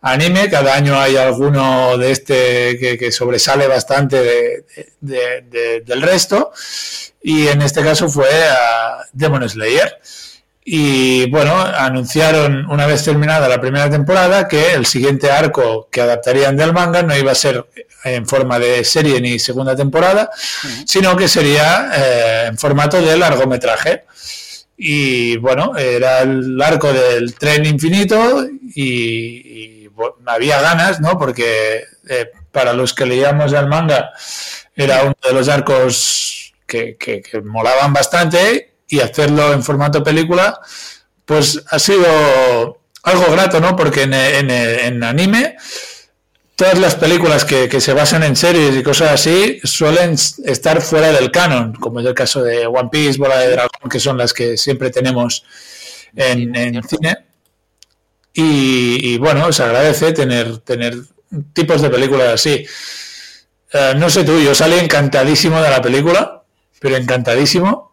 anime. Cada año hay alguno de este que, sobresale bastante del resto. Y en este caso fue a Demon Slayer. Y bueno, anunciaron una vez terminada la primera temporada que el siguiente arco que adaptarían del manga no iba a ser en forma de serie ni segunda temporada, sino que sería eh, en formato de largometraje. Y bueno, era el arco del tren infinito y había ganas, ¿no? Porque eh, para los que leíamos el manga era uno de los arcos que, molaban bastante y hacerlo en formato película, pues ha sido algo grato, ¿no? Porque en, anime todas las películas que, se basan en series y cosas así suelen estar fuera del canon, como es el caso de One Piece, Bola de Dragón, que son las que siempre tenemos en, en cine. Y, bueno, se agradece tener, tener tipos de películas así. Eh, no sé tú, yo salí encantadísimo de la película, pero encantadísimo.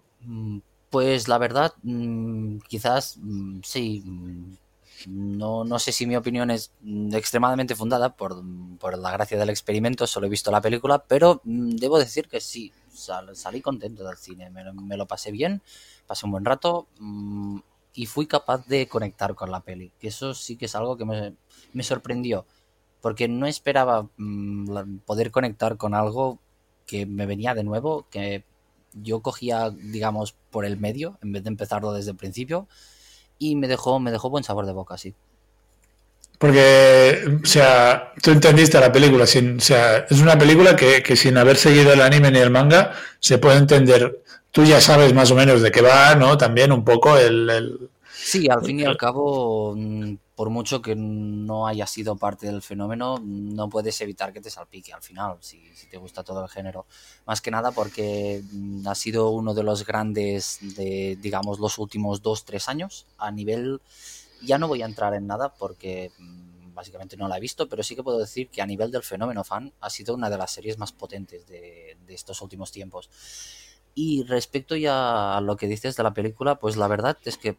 Mm, pues la verdad, mm, quizás mm, sí. No, no sé si mi opinión es extremadamente fundada por, por, la gracia del experimento, solo he visto la película, pero debo decir que sí, salí contento del cine, me, me, lo pasé bien, pasé un buen rato y fui capaz de conectar con la peli. Eso sí que es algo que me, sorprendió. Porque no esperaba mm, poder conectar con algo que me venía de nuevo, que yo cogía, digamos, por el medio, en vez de empezarlo desde el principio. Y me dejó, me dejó buen sabor de boca, sí. Porque, o sea, tú entendiste la película, sin, o sea, es una película que, que, sin haber seguido el anime ni el manga se puede entender tú ya sabes más o menos de qué va, ¿no? También un poco el... Sí, al fin y al cabo, mm, por mucho que no haya sido parte del fenómeno, no puedes evitar que te salpique al final, si, te gusta todo el género. Más que nada porque mm, ha sido uno de los grandes de, digamos, los últimos dos, tres años a nivel... Ya no voy a entrar en nada porque mm, básicamente no la he visto, pero sí que puedo decir que a nivel del fenómeno fan ha sido una de las series más potentes de, de estos últimos tiempos. Y respecto ya a lo que dices de la película, pues la verdad es que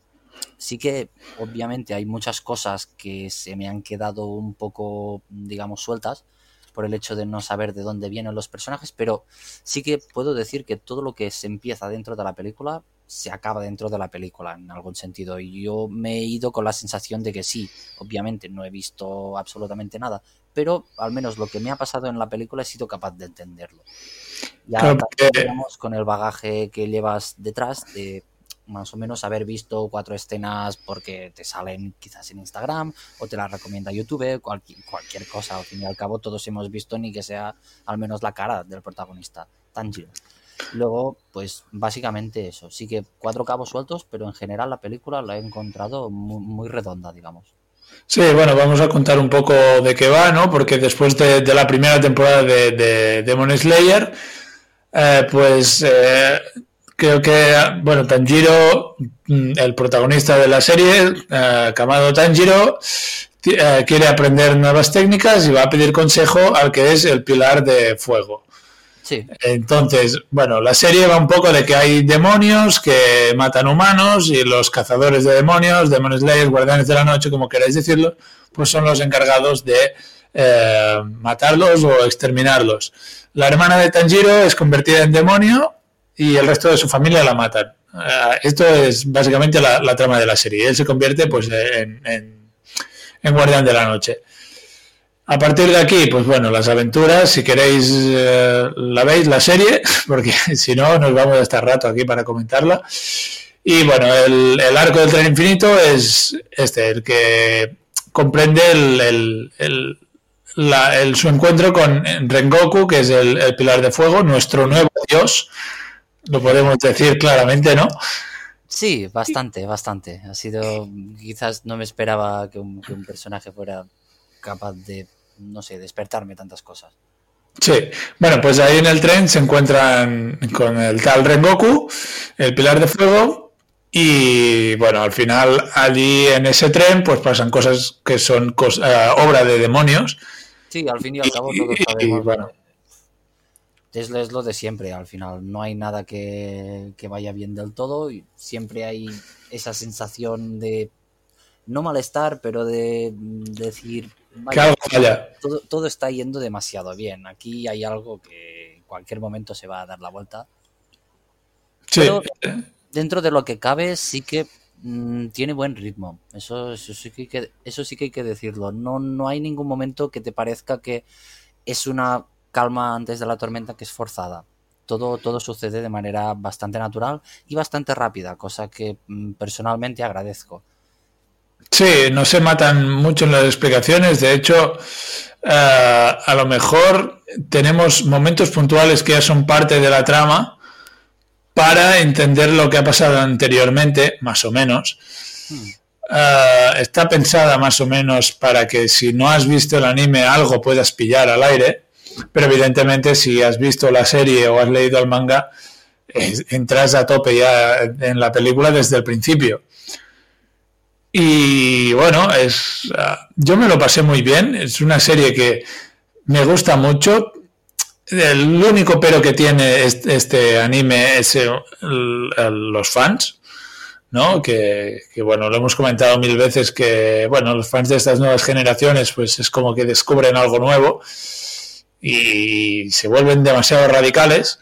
sí que obviamente hay muchas cosas que se me han quedado un poco, digamos, sueltas por el hecho de no saber de dónde vienen los personajes, pero sí que puedo decir que todo lo que se empieza dentro de la película se acaba dentro de la película en algún sentido. Y yo me he ido con la sensación de que sí, obviamente no he visto absolutamente nada, pero al menos lo que me ha pasado en la película he sido capaz de entenderlo. Ya con el bagaje que llevas detrás de más o menos haber visto cuatro escenas porque te salen quizás en Instagram o te las recomienda YouTube, cualquier, cosa. Al fin y al cabo todos hemos visto ni que sea al menos la cara del protagonista, Tanjiro. Luego, pues básicamente eso. Sí que cuatro cabos sueltos, pero en general la película la he encontrado muy, redonda, digamos. Sí, bueno, vamos a contar un poco de qué va, ¿no? Porque después de, la primera temporada de, de Demon Slayer, Eh, pues eh, creo que, bueno, Tanjiro, mm, el protagonista de la serie, eh, Kamado Tanjiro, eh, quiere aprender nuevas técnicas y va a pedir consejo al que es el pilar de fuego. Sí. Entonces, bueno, la serie va un poco de que hay demonios que matan humanos y los cazadores de demonios, Demon Slayers, guardianes de la noche, como queráis decirlo, pues son los encargados de eh, matarlos o exterminarlos. La hermana de Tanjiro es convertida en demonio y el resto de su familia la matan. Eh, esto es básicamente la, trama de la serie. Él se convierte pues en, guardián de la noche. A partir de aquí, pues bueno, las aventuras, si queréis eh, la veis la serie, [LAUGHS] porque [LAUGHS] si no nos vamos a estar rato aquí para comentarla. Y bueno, el, arco del tren infinito es este, el que comprende el, su encuentro con Rengoku, que es el pilar de fuego, nuestro nuevo dios, lo podemos decir claramente, ¿no? Sí, bastante, bastante. Ha sido. Quizás no me esperaba que un, que un personaje fuera capaz de, no sé, despertarme tantas cosas. Sí, bueno, pues ahí en el tren se encuentran con el tal Rengoku, el pilar de fuego, y bueno, al final allí en ese tren pues pasan cosas que son cos- eh, obra de demonios. Sí, al fin y al cabo todos Y, sabemos. bueno, Es, es lo de siempre, al final. No hay nada que, que vaya bien del todo y siempre hay esa sensación de no malestar, pero de decir. Todo, todo está yendo demasiado bien. Aquí hay algo que en cualquier momento se va a dar la vuelta. sí, Pero dentro de lo que cabe, sí que mm, tiene buen ritmo. Eso, eso, sí que hay que, eso sí que hay que decirlo. No, no hay ningún momento que te parezca que es una calma antes de la tormenta que es forzada. Todo, todo sucede de manera bastante natural y bastante rápida, cosa que mm, personalmente agradezco. Sí, no se matan mucho en las explicaciones. De hecho, eh, a lo mejor tenemos momentos puntuales que ya son parte de la trama para entender lo que ha pasado anteriormente, más o menos. Eh, está pensada más o menos para que si no has visto el anime algo puedas pillar al aire, pero evidentemente si has visto la serie o has leído el manga, eh, entras a tope ya en la película desde el principio. Y bueno, es, ah, yo me lo pasé muy bien. Es una serie que me gusta mucho. El único pero que tiene este, anime es los fans, ¿no? Que, que, bueno, lo hemos comentado mil veces que, bueno, los fans de estas nuevas generaciones, pues es como que descubren algo nuevo y se vuelven demasiado radicales.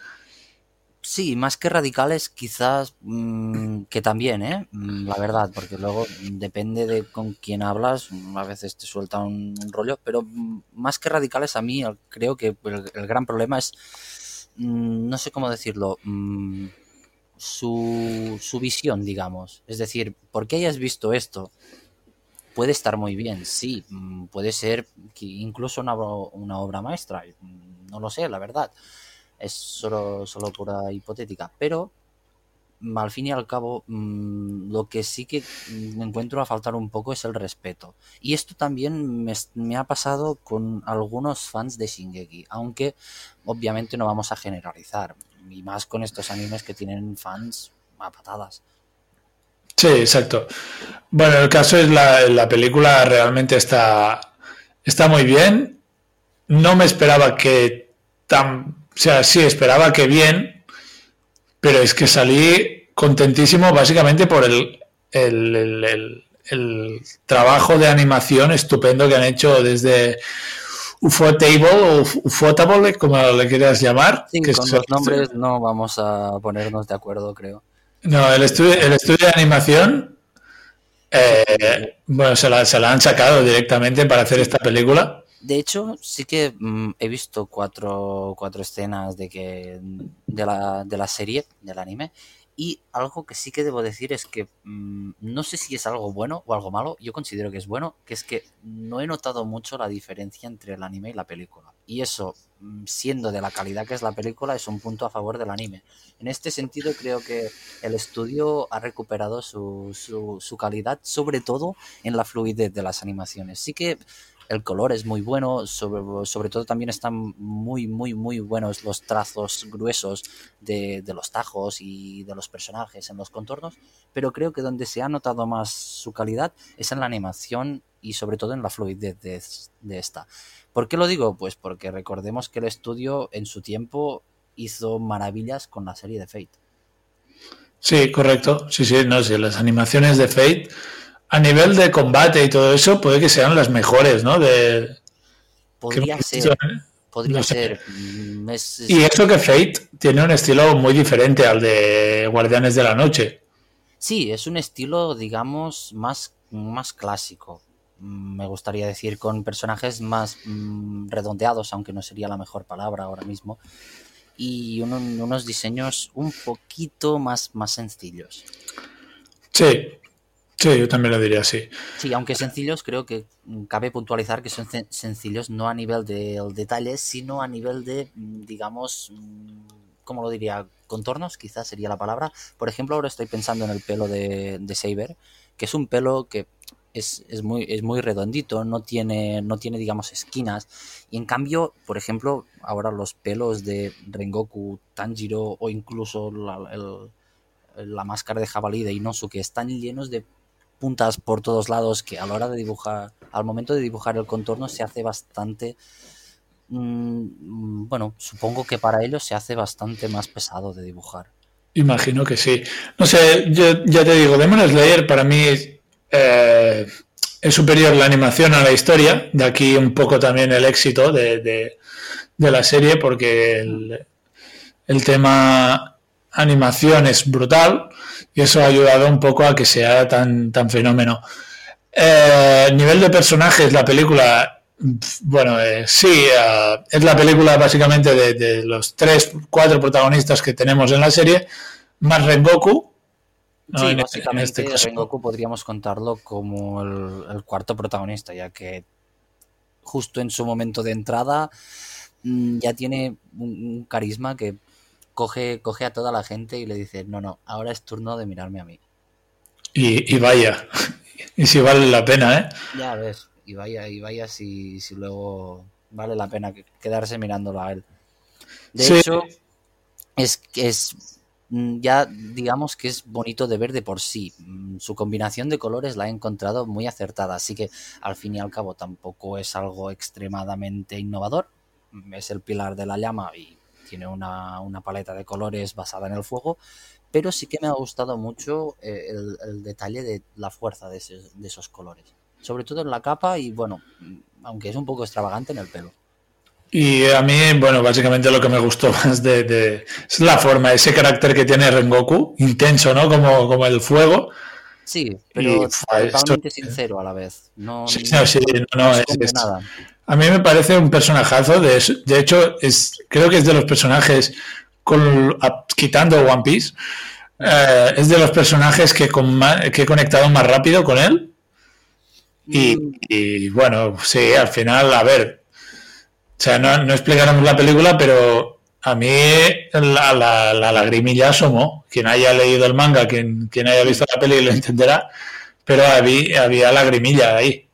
Sí, más que radicales, quizás mm, que también, ¿eh? Mm, La verdad, porque luego depende de con quién hablas, mm, a veces te suelta un, rollo, pero mm, más que radicales a mí creo que el, gran problema es, no sé cómo decirlo, su, su visión, digamos. Es decir, porque hayas visto esto, puede estar muy bien, sí, mm, puede ser incluso una, obra- maestra, mm, no lo sé, la verdad es solo, solo pura hipotética, pero mm, al fin y al cabo lo que sí que encuentro a faltar un poco es el respeto. Y esto también me, me ha pasado con algunos fans de Shingeki, aunque obviamente no vamos a generalizar, y más con estos animes que tienen fans a patadas. Sí, exacto. Bueno, el caso es la, la película realmente está, está muy bien. No me esperaba que tan, o sea, sí esperaba que bien, pero es que salí contentísimo básicamente por el, el, el- el- el trabajo de animación estupendo que han hecho desde Ufotable o Ufotable, como le quieras llamar. Sí, que con los nombres no vamos a ponernos de acuerdo, creo. No, el estudio, el estudio de animación, eh, bueno, se la, han sacado directamente para hacer esta película. De hecho, sí que mm, he visto cuatro, cuatro escenas de que de la, de la serie, del anime, y algo que sí que debo decir es que mm, no sé si es algo bueno o algo malo, yo considero que es bueno, que es que no he notado mucho la diferencia entre el anime y la película. Y eso, mm, siendo de la calidad que es la película, es un punto a favor del anime. En este sentido, creo que el estudio ha recuperado su, su, su calidad, sobre todo en la fluidez de las animaciones. Sí que el color es muy bueno, sobre, sobre todo también están muy, muy, muy buenos los trazos gruesos de, de, los tajos y de los personajes en los contornos, pero creo que donde se ha notado más su calidad es en la animación y sobre todo en la fluidez de, de esta. ¿Por qué lo digo? Pues porque recordemos que el estudio en su tiempo hizo maravillas con la serie de Fate. Sí, correcto. Sí, sí, no sé, las animaciones de Fate a nivel de combate y todo eso puede que sean las mejores, ¿no? De podría ser. Podría no ser. Mm, es, es... Y eso que Fate tiene un estilo muy diferente al de Guardianes de la Noche. Sí, es un estilo, digamos, más, más clásico. Mm, Me gustaría decir con personajes más mmm, redondeados, aunque no sería la mejor palabra ahora mismo. Y uno, unos diseños un poquito más, más sencillos. Sí, Sí, yo también lo diría así. Sí, aunque sencillos, creo que cabe puntualizar que son sencillos no a nivel del detalle, sino a nivel de, digamos, ¿cómo lo diría? Contornos, quizás sería la palabra. Por ejemplo, ahora estoy pensando en el pelo de, de Saber, que es un pelo que es, es, muy, es muy redondito, no tiene, no tiene, digamos, esquinas. Y en cambio, por ejemplo, ahora los pelos de Rengoku, Tanjiro o incluso la, la máscara de jabalí de Inosuke están llenos de puntas por todos lados que a la hora de dibujar, al momento de dibujar el contorno se hace bastante, mmm, bueno, supongo que para ellos se hace bastante más pesado de dibujar. Imagino que sí. No sé, yo ya te digo, Demon Slayer para mí eh, es superior la animación a la historia, de aquí un poco también el éxito de, de, de la serie, porque el, el tema animación es brutal y eso ha ayudado un poco a que sea tan, tan fenómeno. Eh, nivel de personajes, la película, bueno, eh, sí, uh, es la película básicamente de, de, los tres, cuatro protagonistas que tenemos en la serie, más Rengoku. ¿no? Sí, en básicamente en este Rengoku podríamos contarlo como el, el, cuarto protagonista, ya que justo en su momento de entrada mmm, ya tiene un, un carisma que coge, coge a toda la gente y le dice, no, no, ahora es turno de mirarme a mí. Y, y vaya, [LAUGHS] y si vale la pena, ¿eh? Ya ves, y vaya, y vaya si, si luego vale la pena quedarse mirándolo a él. De sí. hecho, es, es ya digamos que es bonito de ver de por sí. Su combinación de colores la he encontrado muy acertada, así que al fin y al cabo tampoco es algo extremadamente innovador. Es el pilar de la llama y tiene una, una, paleta de colores basada en el fuego, pero sí que me ha gustado mucho eh, el, el, detalle de la fuerza de, ese, de, esos colores, sobre todo en la capa y bueno, aunque es un poco extravagante en el pelo. Y a mí, bueno, básicamente lo que me gustó [LAUGHS] más de, de es la forma, ese carácter que tiene Rengoku, intenso, ¿no? Como, como el fuego. Sí, pero y, totalmente sincero a la vez. No, sí, no, sí, no, no es, es, nada. A mí me parece un personajazo. De, de hecho, es, creo que es de los personajes, con, quitando One Piece, eh, es de los personajes que, con que he conectado más rápido con él. Y, Mm. y, bueno, sí, al final, a ver. O sea, no, no explicáramos la película, pero a mí la, la, la, lagrimilla asomó. Quien haya leído el manga, quien, quien haya visto la peli lo entenderá. Pero había, había lagrimilla ahí.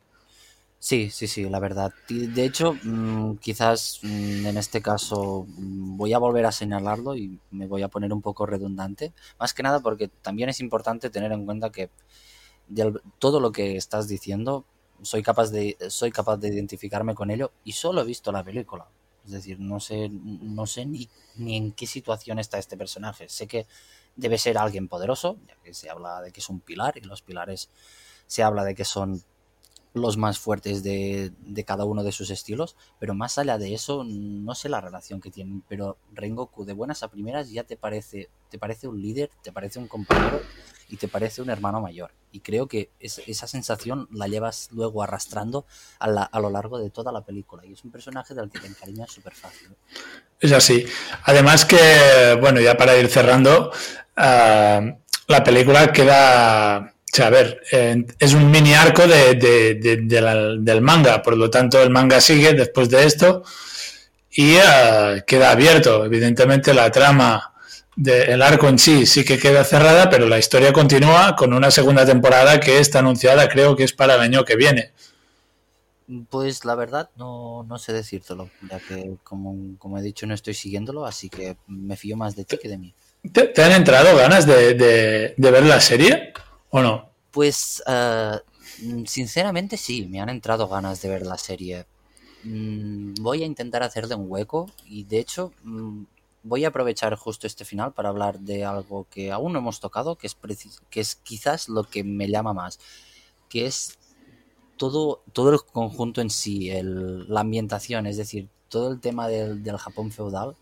Sí, sí, sí, la verdad. De hecho, mmm, quizás mmm, en este caso mmm, voy a volver a señalarlo y me voy a poner un poco redundante. Más que nada porque también es importante tener en cuenta que de todo lo que estás diciendo soy capaz de soy capaz de identificarme con ello y solo he visto la película. Es decir, no sé no sé ni, ni en qué situación está este personaje. Sé que debe ser alguien poderoso, ya que se habla de que es un pilar y los pilares se habla de que son los más fuertes de, de, cada uno de sus estilos, pero más allá de eso, no sé la relación que tienen, pero Rengoku de buenas a primeras ya te parece, te parece un líder, te parece un compañero y te parece un hermano mayor. Y creo que es, esa sensación la llevas luego arrastrando a, lo largo de toda la película. Y es un personaje del que te encariñas súper fácil. Es así. Además que, bueno, ya para ir cerrando, uh, la película queda o sea, a ver, eh, es un mini arco de, de, de, de la, del manga, por lo tanto el manga sigue después de esto y uh, queda abierto. Evidentemente la trama del arco en sí sí que queda cerrada, pero la historia continúa con una segunda temporada que está anunciada, creo que es para el año que viene. Pues la verdad no, no sé decírtelo, ya que como, como he dicho no estoy siguiéndolo, así que me fío más de ti que de mí. ¿Te, te han entrado ganas de, de- de ver la serie o no? Pues eh, sinceramente sí, me han entrado ganas de ver la serie. Mm, voy a intentar hacerle un hueco y de hecho mm, voy a aprovechar justo este final para hablar de algo que aún no hemos tocado, que es, que es quizás lo que me llama más, que es todo, todo el conjunto en sí, el- la ambientación, es decir, todo el tema del, del Japón feudal.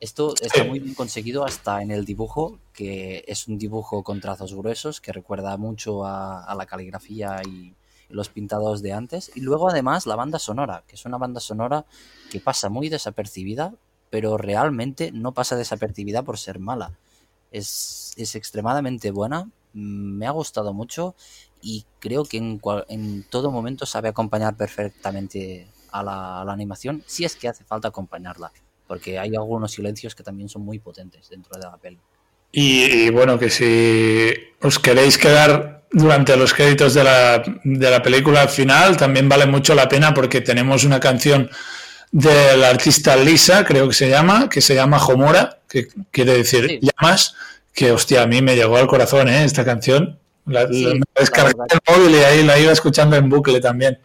Esto está muy bien conseguido hasta en el dibujo, que es un dibujo con trazos gruesos que recuerda mucho a, a la caligrafía y los pintados de antes. Y luego además la banda sonora, que es una banda sonora que pasa muy desapercibida, pero realmente no pasa desapercibida por ser mala. Es, es extremadamente buena, me ha gustado mucho y creo que en, cual- en todo momento sabe acompañar perfectamente a la, a la animación, si es que hace falta acompañarla, porque hay algunos silencios que también son muy potentes dentro de la peli. Y, y bueno, que si os queréis quedar durante los créditos de la, de la película al final, también vale mucho la pena porque tenemos una canción del artista Lisa, creo que se llama, que se llama Homura, que quiere decir llamas, que hostia, a mí me llegó al corazón ¿eh? esta canción. La, Sí, la- me descargué el móvil y ahí la iba escuchando en bucle también.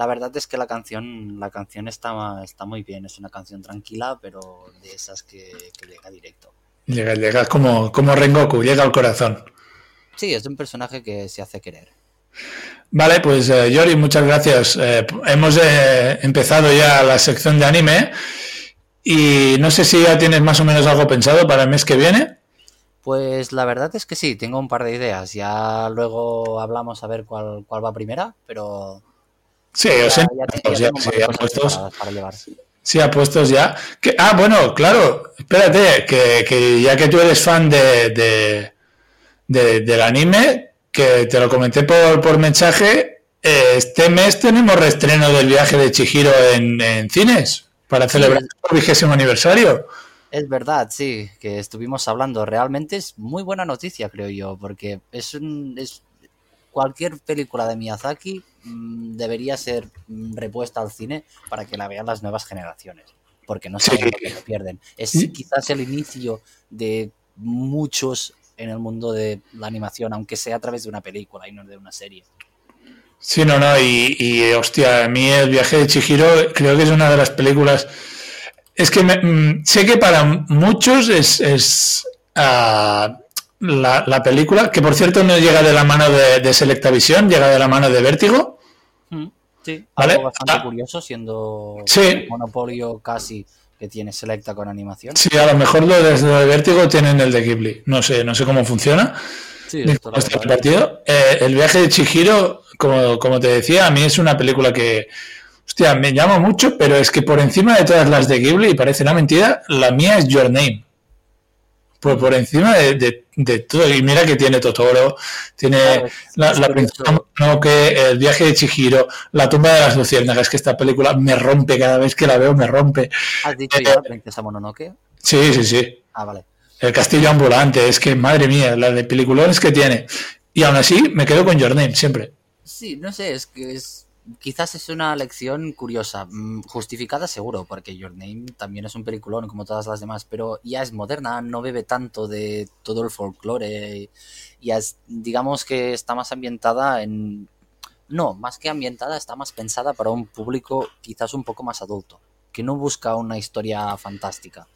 La verdad es que la canción, la canción está, está muy bien, es una canción tranquila, pero de esas que, que llega directo. Llega, llega como, como Rengoku, llega al corazón. Sí, es un personaje que se hace querer. Vale, pues eh, Yori, muchas gracias. Eh, hemos eh, empezado ya la sección de anime y no sé si ya tienes más o menos algo pensado para el mes que viene. Pues la verdad es que sí, tengo un par de ideas. Ya luego hablamos a ver cuál, cuál va primera, pero Sí, os he- ya ya sí, ya puestos. para. Sí, apuestos ya. Que- ah, bueno, claro, espérate, que, que ya que tú eres fan de, de- de- del anime, que te lo comenté por, por mensaje, eh, este mes tenemos reestreno del viaje de Chihiro en, en cines para celebrar el vigésimo aniversario. Es verdad, sí, que estuvimos hablando. Realmente es muy buena noticia, creo yo, porque es un, es cualquier película de Miyazaki debería ser mm, repuesta al cine para que la vean las nuevas generaciones, porque no saben lo que se pierden. Es Sí. quizás el inicio de muchos en el mundo de la animación, aunque sea a través de una película y no de una serie. Sí, no, no, y, y, hostia, a mí el viaje de Chihiro creo que es una de las películas. Es que me- mm, sé que para muchos es, es, ah, la, la película, que por cierto no llega de la mano de, de Selectavisión, llega de la mano de Vértigo. Mm, Sí, Vale. algo bastante curioso, siendo Sí. el monopolio casi que tiene Selecta con animación. Sí, a lo mejor lo de, lo de Vértigo tienen el de Ghibli. No sé, no sé cómo funciona. Sí, esto. Eh, el viaje de Chihiro, como, como te decía, a mí es una película que, hostia, me llama mucho, pero es que por encima de todas las de Ghibli, y parece una mentira, la mía es Your Name. Por, por encima de, de- de todo. Y mira que tiene Totoro, tiene Claro, es- la, princesa Mononoke, el viaje de Chihiro, la tumba de las luciérnagas, que esta película me rompe cada vez que la veo, me rompe. ¿Has dicho Eh, ya Princesa Mononoke? Sí, sí, sí. Ah, vale. El castillo ambulante, es que madre mía, la de peliculones que tiene. Y aún así me quedo con Your Name siempre. Sí, no sé, es que es quizás es una lección curiosa, mm, justificada seguro, porque Your Name también es un peliculón como todas las demás, pero ya es moderna, no bebe tanto de todo el folclore, ya es, digamos que está más ambientada en... No, más que ambientada, está más pensada para un público quizás un poco más adulto, que no busca una historia fantástica.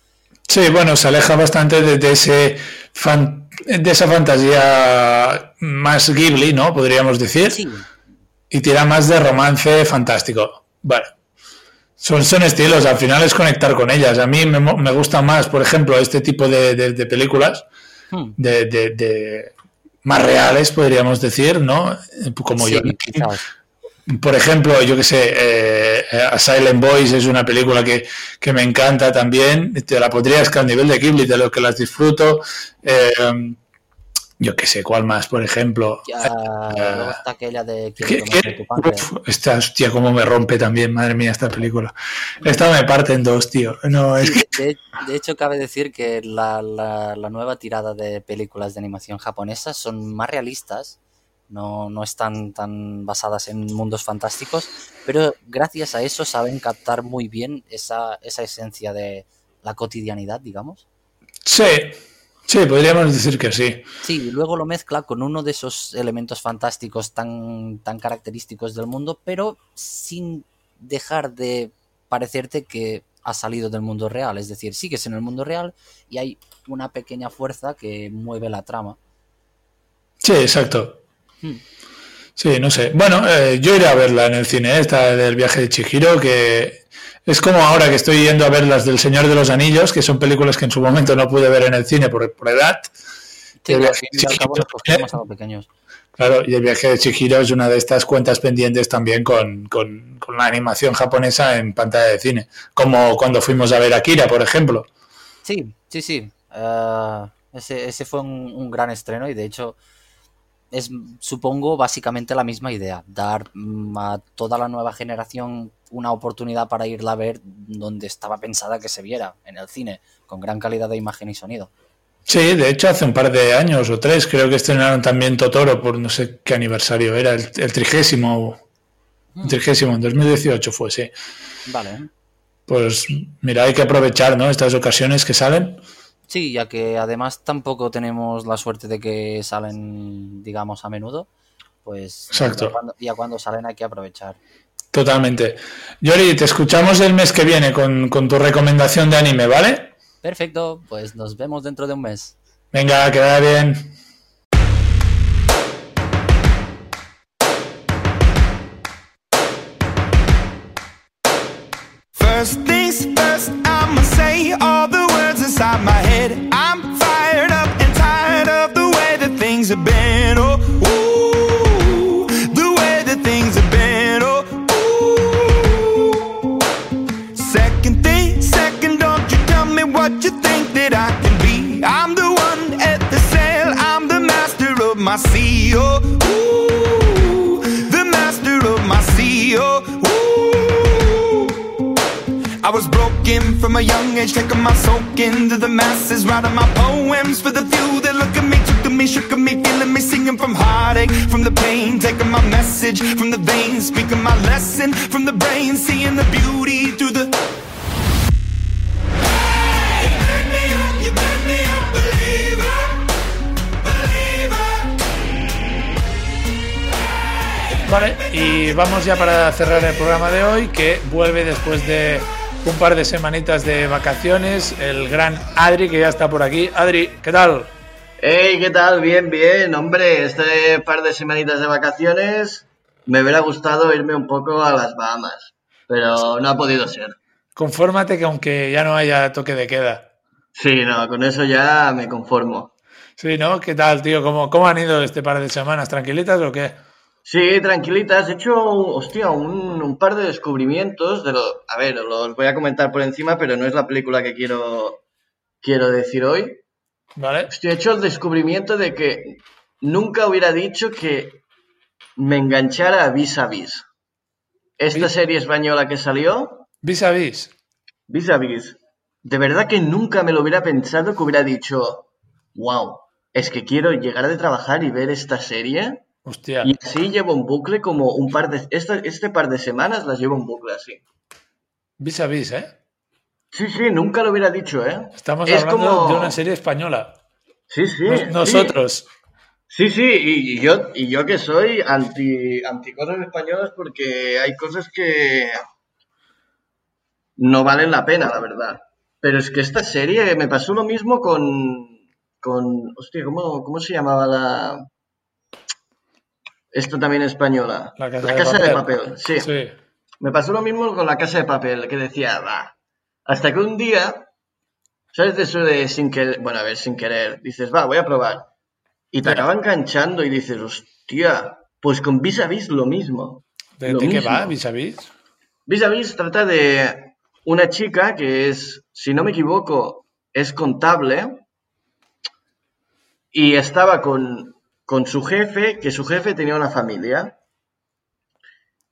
Sí, bueno, se aleja bastante de, de ese fan- de esa fantasía más Ghibli, ¿no? Podríamos decir. Y tira más de romance fantástico. Bueno. Son, son estilos, al final es conectar con ellas. A mí me, me gusta más, por ejemplo, este tipo de, de- de películas Hmm. de, de- de- más reales, podríamos decir, ¿no? Como Sí, yo. quizás. Por ejemplo, yo que sé, eh, A Silent Voice es una película que, que me encanta también. Te la podrías que al nivel de Ghibli, de lo que las disfruto. Eh, yo que sé, ¿cuál más? Por ejemplo. Ya, luego está aquella de ¿Qué-. Uf, esta hostia, cómo me rompe también, madre mía, esta película. Esta me parte en dos, tío. No, es que. De, de hecho, cabe decir que la, la- la nueva tirada de películas de animación japonesas son más realistas, no, no están tan basadas en mundos fantásticos, pero gracias a eso saben captar muy bien esa, esa esencia de la cotidianidad, digamos. Sí, sí, podríamos decir que sí. Sí, y luego lo mezcla con uno de esos elementos fantásticos tan, tan característicos del mundo, pero sin dejar de parecerte que ha salido del mundo real. Es decir, sigues en el mundo real y hay una pequeña fuerza que mueve la trama. Sí, exacto. Hmm. Sí, no sé. Bueno, eh, yo iré a verla en el cine, esta del viaje de Chihiro, que es como ahora que estoy yendo a ver las del Señor de los Anillos, que son películas que en su momento no pude ver en el cine por, por edad. Sí, El viaje de Chihiro- pequeños. Claro, y el viaje de Chihiro es una de estas cuentas pendientes también con, con- con la animación japonesa en pantalla de cine, como cuando fuimos a ver Akira, por ejemplo. Sí, sí, sí. Ah, ese, ese fue un, un gran estreno y de hecho es, supongo, básicamente la misma idea. Dar mm, a toda la nueva generación una oportunidad para irla a ver donde estaba pensada que se viera, en el cine, con gran calidad de imagen y sonido. Sí, de hecho hace un par de años o tres creo que estrenaron también Totoro por no sé qué aniversario era, el, el trigésimo, el trigésimo, en 2018 fue, sí. Vale. Pues mira, hay que aprovechar, ¿no? Estas ocasiones que salen. Sí, ya que además tampoco tenemos la suerte de que salen, digamos, a menudo, pues Exacto. ya cuando, ya cuando salen hay que aprovechar. Totalmente. Yori, te escuchamos el mes que viene con, con tu recomendación de anime, ¿vale? Perfecto, pues nos vemos dentro de un mes. Venga, que vaya bien. First things first, I'ma say all the words inside my head. I'm from a young age, taking my soak into the masses, writing my poems for the few that look at me, took to me, shook at me, feeling me, singing from heartache, from the pain, taking my message from the veins, speaking my lesson from the brain, seeing the beauty through the. Vale, y vamos ya para cerrar el programa de hoy, que vuelve después de un par de semanitas de vacaciones, el gran Adri, que ya está por aquí. Adri, ¿qué tal? Hey, ¿qué tal? Bien, bien. Hombre, este par de semanitas de vacaciones me hubiera gustado irme un poco a las Bahamas, pero no ha podido ser. Confórmate que aunque ya no haya toque de queda. Sí, no, con eso ya me conformo. Sí, ¿no? ¿Qué tal, tío? ¿Cómo, cómo han ido este par de semanas? ¿Tranquilitas o qué? Sí, tranquilitas. He hecho, hostia, un, un par de descubrimientos de lo... A ver, los voy a comentar por encima, pero no es la película que quiero, quiero decir hoy. Vale. Hostia, he hecho el descubrimiento de que nunca hubiera dicho que me enganchara a Vis a Vis. Esta serie española que salió, Vis a vis. Vis a Vis. De verdad que nunca me lo hubiera pensado que hubiera dicho, wow, es que quiero llegar de trabajar y ver esta serie. Hostia. Y así llevo un bucle como un par de... Este, este par de semanas las llevo un bucle así. Vis a vis, ¿eh? Sí, sí, nunca lo hubiera dicho, ¿eh? Estamos Es hablando como- de una serie española. Sí, sí. Nos- sí. nosotros. Sí, sí, y, y yo, y yo que soy anti, anti cosas españolas porque hay cosas que no valen la pena, la verdad. Pero es que esta serie me pasó lo mismo con... con hostia, ¿cómo, cómo se llamaba la... Esta también española? La Casa, de, papel. Sí. Sí. Me pasó lo mismo con la casa de papel, que decía, va. Hasta que un día, ¿sabes de eso de sin querer? Bueno, a ver, sin querer, dices, va, voy a probar. Y te acaba enganchando y dices, hostia, pues con Vis a Vis lo mismo. ¿De, Lo de qué va vis a vis? Vis a Vis trata de una chica que es, si no me equivoco, es contable y estaba con, con su jefe, que su jefe tenía una familia.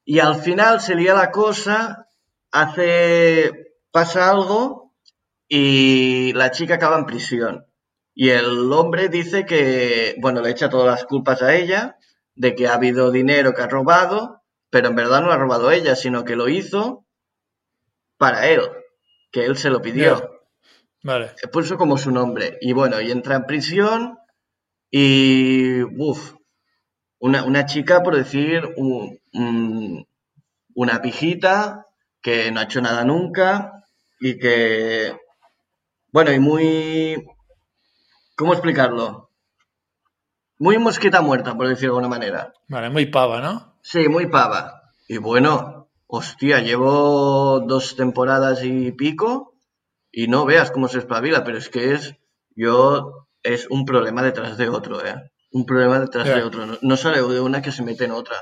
Y al final se lía la cosa, hace, pasa algo y la chica acaba en prisión. Y el hombre dice que, bueno, le echa todas las culpas a ella de que ha habido dinero que ha robado, pero en verdad no lo ha robado ella, sino que lo hizo para él, que él se lo pidió. Vale. Se puso como su nombre. Y bueno, y entra en prisión y... Uf, una, una chica, por decir, un- un- una pijita que no ha hecho nada nunca y que... Bueno, y muy... ¿Cómo explicarlo? Muy mosquita muerta, por decirlo de alguna manera. Vale, muy pava, ¿no? Sí, muy pava. Y bueno, hostia, llevo dos temporadas y pico y no veas cómo se espabila, pero es que es, yo, es un problema detrás de otro, ¿eh? Un problema detrás de otro. No, no sale de una que se mete en otra.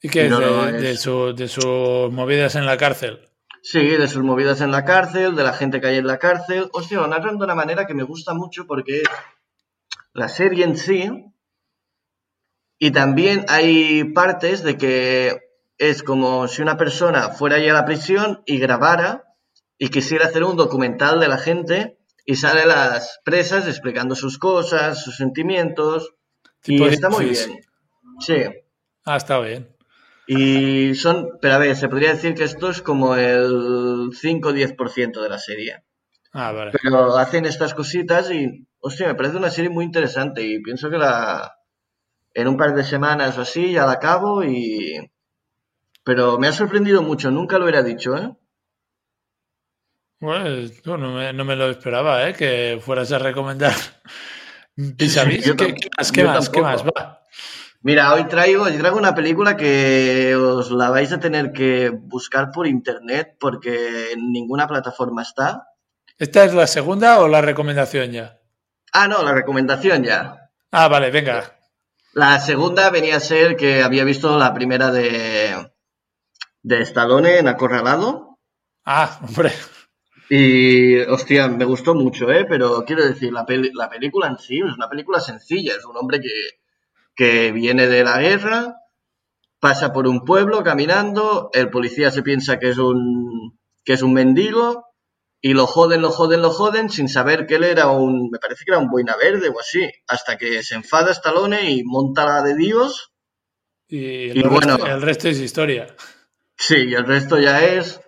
¿Y qué es No, de, no, de su- de sus movidas en la cárcel? Sí, de sus movidas en la cárcel, de la gente que hay en la cárcel. Hostia, lo narran de una manera que me gusta mucho porque la serie en sí. Y también hay partes de que es como si una persona fuera allí a la prisión y grabara y quisiera hacer un documental de la gente y sale las presas explicando sus cosas, sus sentimientos. Tipo y The está muy bien. Sí. Ah, está bien. Y son, pero a ver, se podría decir que esto es como el 5-10% de la serie. Ah, vale. Pero hacen estas cositas y, hostia, me parece una serie muy interesante y pienso que la en un par de semanas o así ya la acabo y... Pero me ha sorprendido mucho, nunca lo hubiera dicho, ¿eh? Bueno, no, me, no me lo esperaba, ¿eh? Que fueras a recomendar [LAUGHS] Vis. Yo ¿Qué, más? ¿Qué yo más? ¿Qué más? Va. Mira, hoy traigo, hoy traigo una película que os la vais a tener que buscar por internet porque en ninguna plataforma está. ¿Esta es la segunda o la recomendación ya? Ah, no, la recomendación ya. Ah, vale, venga. La segunda venía a ser que había visto la primera de, de Stallone en Acorralado. Ah, hombre. Y, hostia, me gustó mucho, ¿eh? Pero quiero decir, la, peli- la película en sí es una película sencilla. Es un hombre que, que viene de la guerra, pasa por un pueblo caminando, el policía se piensa que es un, que es un mendigo y lo joden, lo joden, lo joden sin saber que él era un, me parece que era un boina verde o así, hasta que se enfada Stallone y monta la de Dios. Y, el, Y bueno. resto, el resto es historia. Sí, y el resto ya es...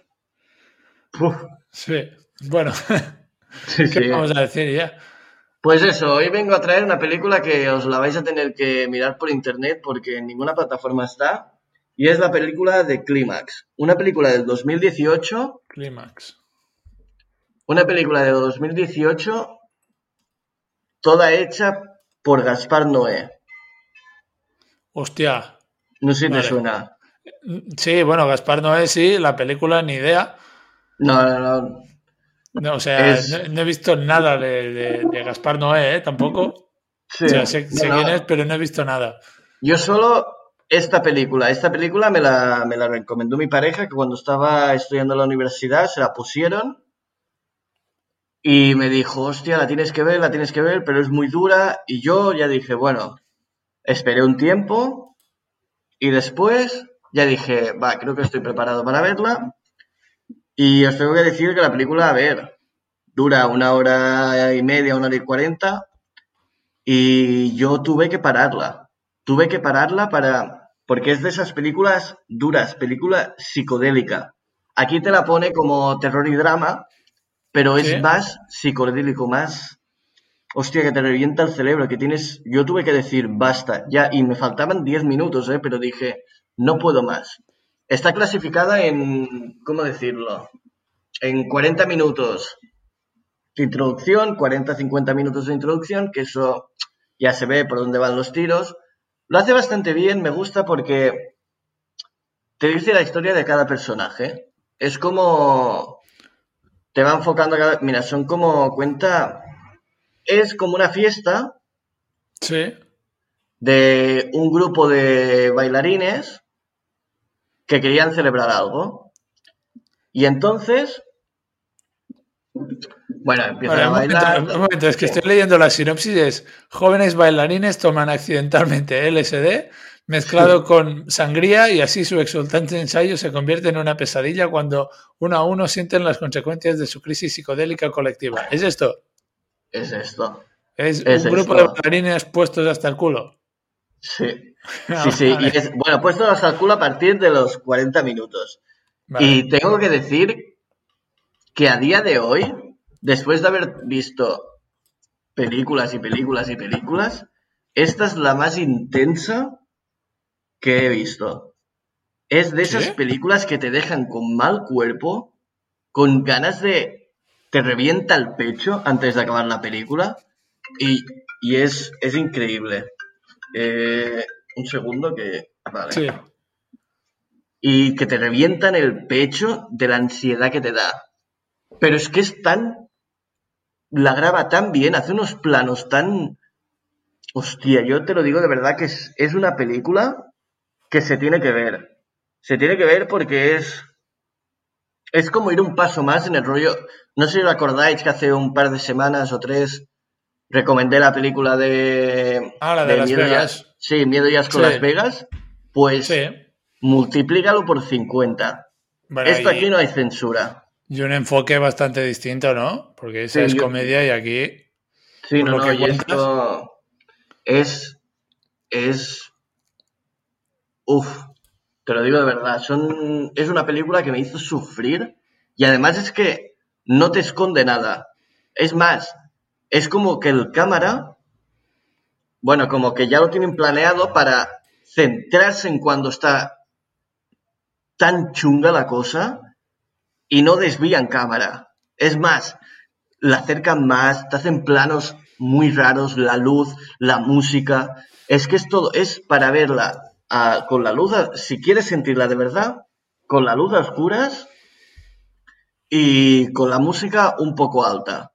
Uf, Sí. Bueno, [LAUGHS] sí, ¿qué sí. vamos a decir ya? Pues eso, hoy vengo a traer una película que os la vais a tener que mirar por internet porque en ninguna plataforma está. Y es la película de Clímax. Una película del 2018. Clímax. Una película de 2018 toda hecha por Gaspar Noé. Hostia. No sé si Vale. te suena. Sí, bueno, Gaspar Noé sí, la película ni idea. No, no, no. No, o sea, Es- no, no he visto nada de, de- de Gaspar Noé, ¿eh? Tampoco. Sí. O sea, sé, sé No, quién es, pero no he visto nada. Yo solo esta película. Esta película me la, me la recomendó mi pareja que cuando estaba estudiando en la universidad se la pusieron y me dijo, hostia, la tienes que ver, la tienes que ver, pero es muy dura. Y yo ya dije, bueno, esperé un tiempo y después ya dije, va, creo que estoy preparado para verla. Y os tengo que decir que la película, a ver, dura una hora y media, una hora y cuarenta. Y yo tuve que pararla. Tuve que pararla para. Porque es de esas películas duras, película psicodélica. Aquí te la pone como terror y drama, pero es Sí. más psicodélico, más. Hostia, que te revienta el cerebro, que tienes. Yo tuve que decir basta, ya, y me faltaban 10 minutos, ¿eh? Pero dije, no puedo más. Está clasificada en. ¿Cómo decirlo? En 40 minutos de introducción, 40-50 minutos de introducción, que eso ya se ve por dónde van los tiros. Lo hace bastante bien, me gusta porque te dice la historia de cada personaje. Es como te va enfocando a cada... Mira, son como cuenta... Es como una fiesta Sí. de un grupo de bailarines que querían celebrar algo. Y entonces... Bueno, empiezan Vale, a un, momento, bailar. un momento, es que estoy leyendo la sinopsis. Es, jóvenes bailarines toman accidentalmente LSD mezclado con sangría y así su exultante ensayo se convierte en una pesadilla cuando uno a uno sienten las consecuencias de su crisis psicodélica colectiva. ¿Es esto? Es esto. Es, Es un grupo de bailarines puestos hasta el culo. Sí. [LAUGHS] Sí, sí, Vale. y es, bueno, pues esto lo calculo a partir de los 40 minutos. Vale. Y tengo que decir que a día de hoy, después de haber visto películas y películas y películas, esta es la más intensa que he visto. Es de esas ¿Sí? películas que te dejan con mal cuerpo, con ganas de... te revienta el pecho antes de acabar la película y, y es, es increíble. Eh, un segundo que... Vale. Sí. Y que te revientan el pecho de la ansiedad que te da. Pero es que es tan... La graba tan bien, hace unos planos tan... Hostia, yo te lo digo de verdad que es, es una película que se tiene que ver. Se tiene que ver porque es... Es como ir un paso más en el rollo... No sé si os acordáis que hace un par de semanas o tres recomendé la película de... Ah, la de Las Miedo sí, Miedo y Asco Sí. Las Vegas. Pues Sí. multiplícalo por 50. Bueno, Esto aquí no hay censura. Y un enfoque bastante distinto, ¿no? Porque esa Sí, es yo- comedia y aquí. Sí, no, lo no, que y cuentas- esto es. Es. Uf, te lo digo de verdad. Son, es una película que me hizo sufrir y además es que no te esconde nada. Es más, es como que el cámara. Bueno, como que ya lo tienen planeado para centrarse en cuando está tan chunga la cosa y no desvían cámara. Es más, la acercan más, te hacen planos muy raros, la luz, la música. Es que es todo, es para verla ah, con la luz, si quieres sentirla de verdad, con la luz a oscuras y con la música un poco alta.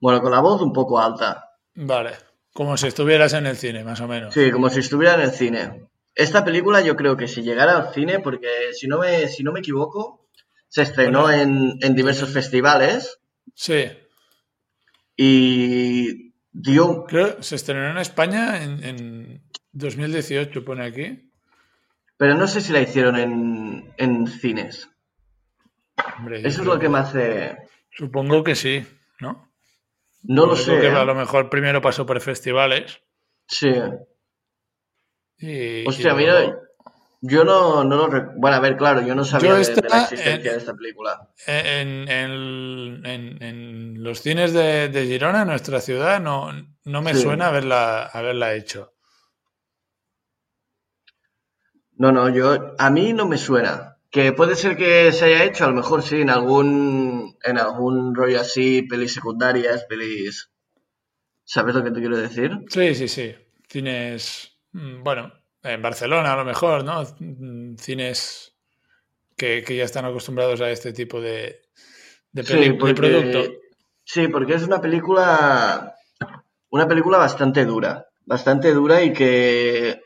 Bueno, con la voz un poco alta. Vale. Como si estuvieras en el cine, más o menos. Sí, como si estuviera en el cine. Esta película yo creo que si llegara al cine, porque si no me, si no me equivoco, se estrenó Bueno. en, en diversos festivales Sí. y dio... Creo se estrenó en España en, en 2018, pone aquí. Pero no sé si la hicieron en, en cines. Hombre, Eso es lo que me hace... Supongo que sí, ¿no? Lo sé. que ¿eh? a lo mejor primero pasó por festivales. Sí. Y, Hostia, y mira, yo no, no lo... Bueno, a ver, claro, yo no sabía Yo de, esta, de la existencia de esta película. En, en- en- en los cines de, de Girona, nuestra ciudad, no, no me Sí. suena haberla, haberla hecho. No, no, yo... A mí no me suena. Que puede ser que se haya hecho, a lo mejor sí, en algún... En algún rollo así, pelis secundarias, pelis... ¿Sabes lo que te quiero decir? Sí, sí, sí. Cines, mm, bueno, en Barcelona a lo mejor, ¿no? Mm, Cines que, que ya están acostumbrados a este tipo de, de, peli- de porque- producto. Sí, porque es una película. Una película bastante dura. Bastante dura y que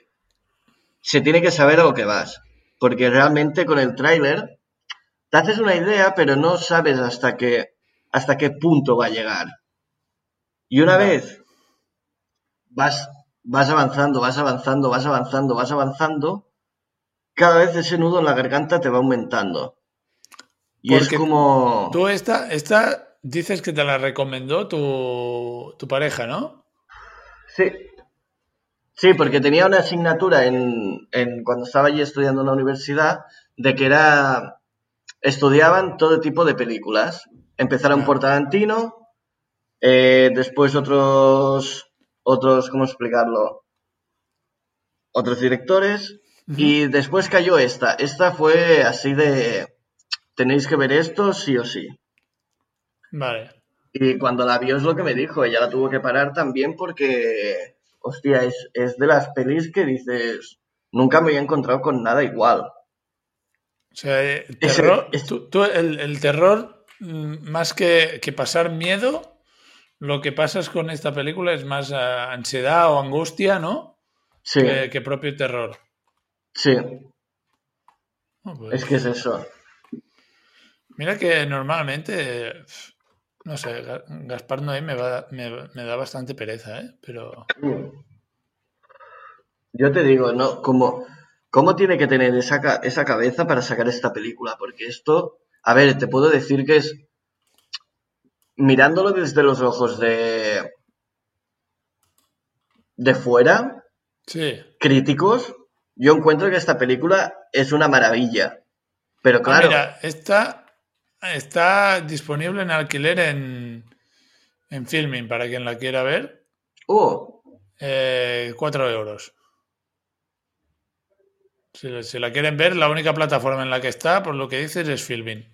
se tiene que saber a lo que vas. Porque realmente con el tráiler te haces una idea, pero no sabes hasta qué, hasta qué punto va a llegar. Y una vez vas, vas avanzando, vas avanzando, vas avanzando, vas avanzando, cada vez ese nudo en la garganta te va aumentando. Y Porque es como... Tú esta, esta dices que te la recomendó tu, tu pareja, ¿no? Sí. Sí, porque tenía una asignatura en, en cuando estaba allí estudiando en la universidad de que era estudiaban todo tipo de películas. Empezaron por Tarantino, eh, después otros otros ¿cómo explicarlo? Otros directores y después cayó esta. Esta fue así de tenéis que ver esto sí o sí. Vale. Y cuando la vio es lo que me dijo, ella la tuvo que parar también porque, hostia, es, es de las pelis que dices, nunca me había encontrado con nada igual. O sea, eh, Ese- terror, tú- tú el, el terror, mm, más que, que pasar miedo, lo que pasas con esta película es más ah, ansiedad o angustia, ¿no? Sí. Que, que propio terror. Sí, Ah, pues, es que es eso. Mira que normalmente, no sé, Ga- Gaspar Noé me, va- me, me da bastante pereza, ¿eh? Pero Yo te digo, ¿no? Como, ¿Cómo tiene que tener esa, esa cabeza para sacar esta película? Porque esto, a ver, te puedo decir que es, mirándolo desde los ojos de, de fuera, sí, críticos, yo encuentro que esta película es una maravilla. Pero Ah, claro, mira, esta está disponible en alquiler en, en Filming, para quien la quiera ver. oh, Eh, 4 euros. Si, la- si la quieren ver, la única plataforma en la que está, por lo que dices, es Filming.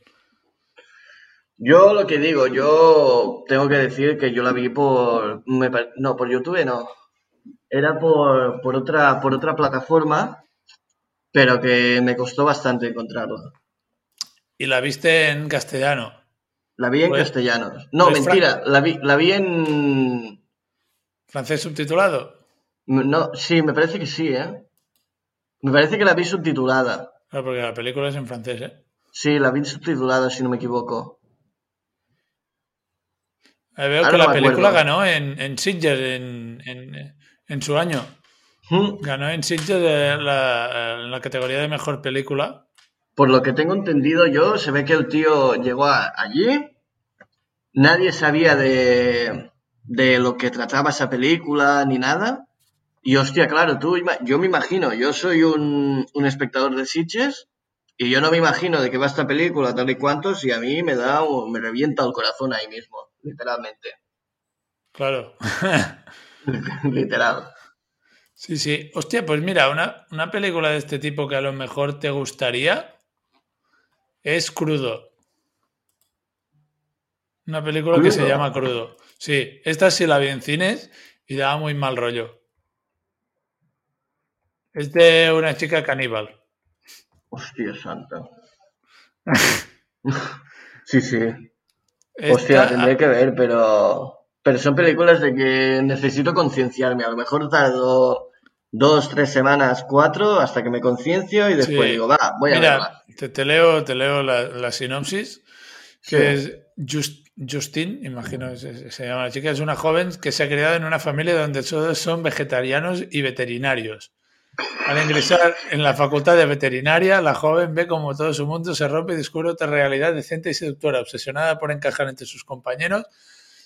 yo lo que digo, yo tengo que decir que yo la vi por... me no, por YouTube no. Era por, por, otra, por otra plataforma, pero que me costó bastante encontrarla. Y la viste en castellano. La vi en Pues- castellano. No, pues, mentira, la vi, la vi en... ¿Francés subtitulado? No, sí, me parece que sí, ¿eh? Me parece que la vi subtitulada. Claro, porque la película es en francés, ¿eh? Sí, la vi subtitulada, si no me equivoco. Eh, Veo Ahora que no la película acuerdo. ganó en, en Sitges en, en- en su año. Hmm. Ganó en Sitges de la, en la categoría de mejor película. Por lo que tengo entendido yo, se ve que el tío llegó a- allí, nadie sabía de, de lo que trataba esa película ni nada. Y hostia, claro, tú, yo me imagino, yo soy un, un espectador de Sitges y yo no me imagino de qué va esta película, tal y cuantos, y a mí me da, un- me revienta el corazón ahí mismo, literalmente. Claro. [LAUGHS] Literal. Sí, sí. Hostia, pues mira, una, una película de este tipo que a lo mejor te gustaría es Crudo. Una película que se llama Crudo. Sí, esta sí la vi en cines y daba muy mal rollo. Es de una chica caníbal. Hostia santa. [LAUGHS] sí, sí. Esta- Hostia, tendré que ver, pero. Pero son películas de que necesito concienciarme. A lo mejor tardo dos, tres semanas, cuatro, hasta que me conciencio y después Sí. digo, va, voy a Mira, verla. Te, te leo, te leo la, la sinopsis, que Sí. es Just- Justine, imagino se, se llama la chica, es una joven que se ha criado en una familia donde todos son vegetarianos y veterinarios. Al ingresar en la facultad de veterinaria, la joven ve como todo su mundo se rompe y descubre otra realidad decente y seductora. Obsesionada por encajar entre sus compañeros,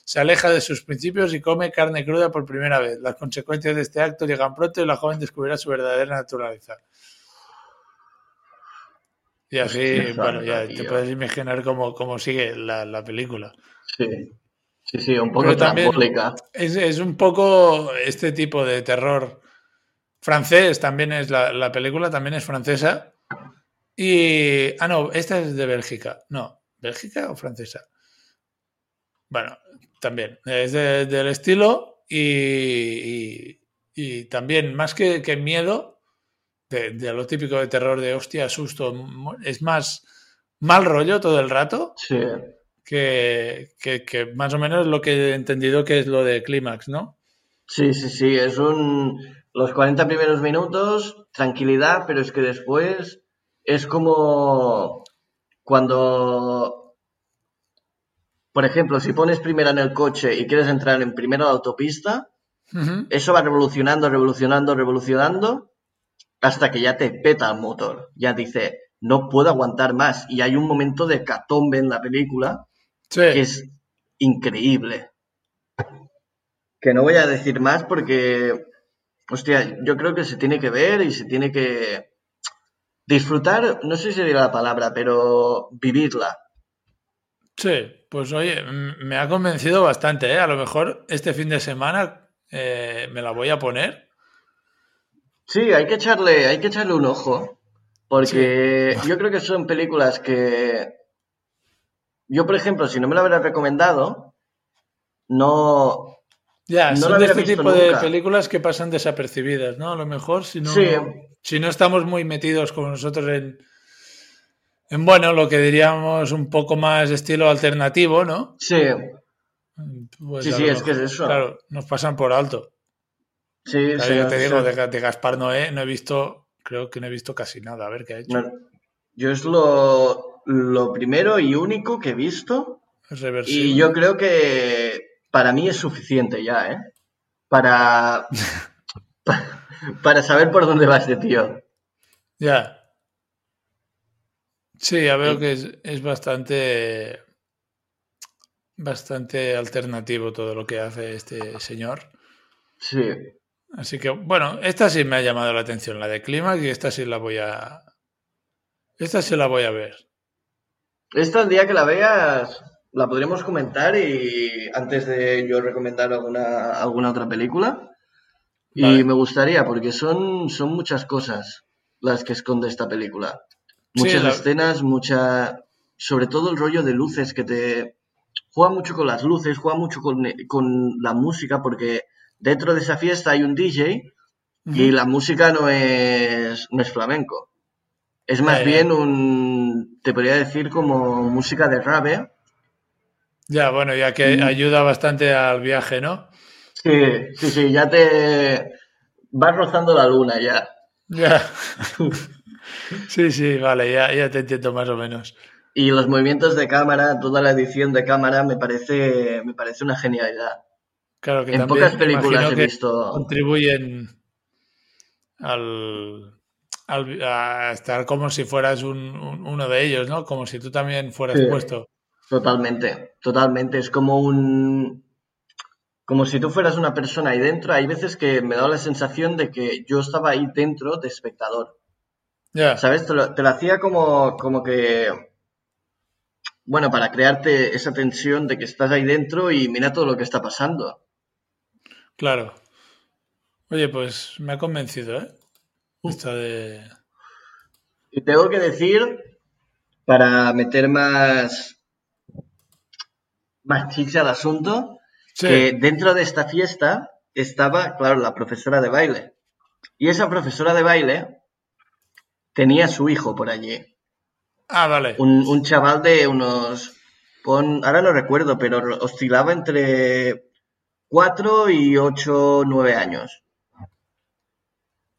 se aleja de sus principios y come carne cruda por primera vez. Las consecuencias de este acto llegan pronto y la joven descubrirá su verdadera naturaleza. Y así, bueno, ya te puedes imaginar cómo, cómo sigue la, la película. Sí. Sí, sí, un poco también es, es un poco este tipo de terror francés, también es la, la película, también es francesa. Y. Ah, no, esta es de Bélgica. No, ¿Bélgica o francesa? Bueno, también. Es de- del estilo y, y, y también, más que, que miedo, de, de lo típico de terror, de hostia, susto, es más mal rollo todo el rato Sí. que, que, que más o menos lo que he entendido que es lo de Clímax, ¿no? Sí, sí, sí, es un... Los 40 primeros minutos, tranquilidad, pero es que después es como cuando, por ejemplo, si pones primera en el coche y quieres entrar en primera la autopista, eso va revolucionando, revolucionando, revolucionando, hasta que ya te peta el motor. Ya dice, no puedo aguantar más. Y hay un momento de catombe en la película Sí. que es increíble. Que no voy a decir más porque, hostia, yo creo que se tiene que ver y se tiene que disfrutar, no sé si dirá la palabra, pero vivirla. Sí, pues oye, me ha convencido bastante, ¿eh? A lo mejor este fin de semana eh, me la voy a poner. Sí, hay que echarle, hay que echarle un ojo. Porque [LAUGHS] yo creo que son películas que. Yo, por ejemplo, si no me la hubiera recomendado, no. Ya, no son de este tipo de películas que pasan desapercibidas, ¿no? A lo mejor si no, Sí. si no estamos muy metidos como nosotros en, en, bueno, lo que diríamos un poco más estilo alternativo, ¿no? Sí, Pues Sí, sí, es que es eso. Claro, nos pasan por alto. sí, Claro, sí, yo te sí. digo, de, de Gaspar Noé no he visto, creo que no he visto casi nada. A ver qué ha hecho. No, yo es lo, lo primero y único que he visto. Es reversible. Y yo creo que para mí es suficiente ya, ¿eh? Para, pa- [LAUGHS] [LAUGHS] para saber por dónde va este tío. Ya. Sí, ya veo que es, es bastante bastante alternativo todo lo que hace este señor. Sí. Así que, bueno, esta sí me ha llamado la atención, la de Clímax, y esta sí la voy a. Esta sí la voy a ver. Esta, el día que la veas, la podremos comentar y antes de yo recomendar alguna, alguna otra película. Y me gustaría, porque son, son muchas cosas las que esconde esta película. Sí, Muchas la- escenas, mucha. Sobre todo el rollo de luces que te. Juega mucho con las luces, juega mucho con, con la música, porque dentro de esa fiesta hay un DJ y la música no es, no es flamenco. Es más bien un. Te podría decir como música de rave. Ya, bueno, ya que Mm. ayuda bastante al viaje, ¿no? Sí, sí, sí, ya te. Vas rozando la luna ya. Ya. [LAUGHS] Sí, sí, vale, ya, ya te entiendo más o menos. Y los movimientos de cámara, toda la edición de cámara me parece, me parece una genialidad. Claro que En también pocas películas he visto- contribuyen al, al- a estar como si fueras un- un- uno de ellos, ¿no? Como si tú también fueras Sí. puesto. Totalmente, totalmente. Es como un. Como si tú fueras una persona ahí dentro. Hay veces que me da la sensación de que yo estaba ahí dentro de espectador. ¿Sabes? Te lo, te lo hacía como, como que. Bueno, para crearte esa tensión de que estás ahí dentro y mira todo lo que está pasando. Claro. Oye, pues me ha convencido, ¿eh? Esto de... Y tengo que decir, para meter más, más chicha al asunto, Sí. que dentro de esta fiesta estaba, claro, la profesora de baile. Y esa profesora de baile tenía su hijo por allí. Ah, vale. Un, un chaval de unos, pon, ahora no recuerdo, pero oscilaba entre 4 y 8, 9 años.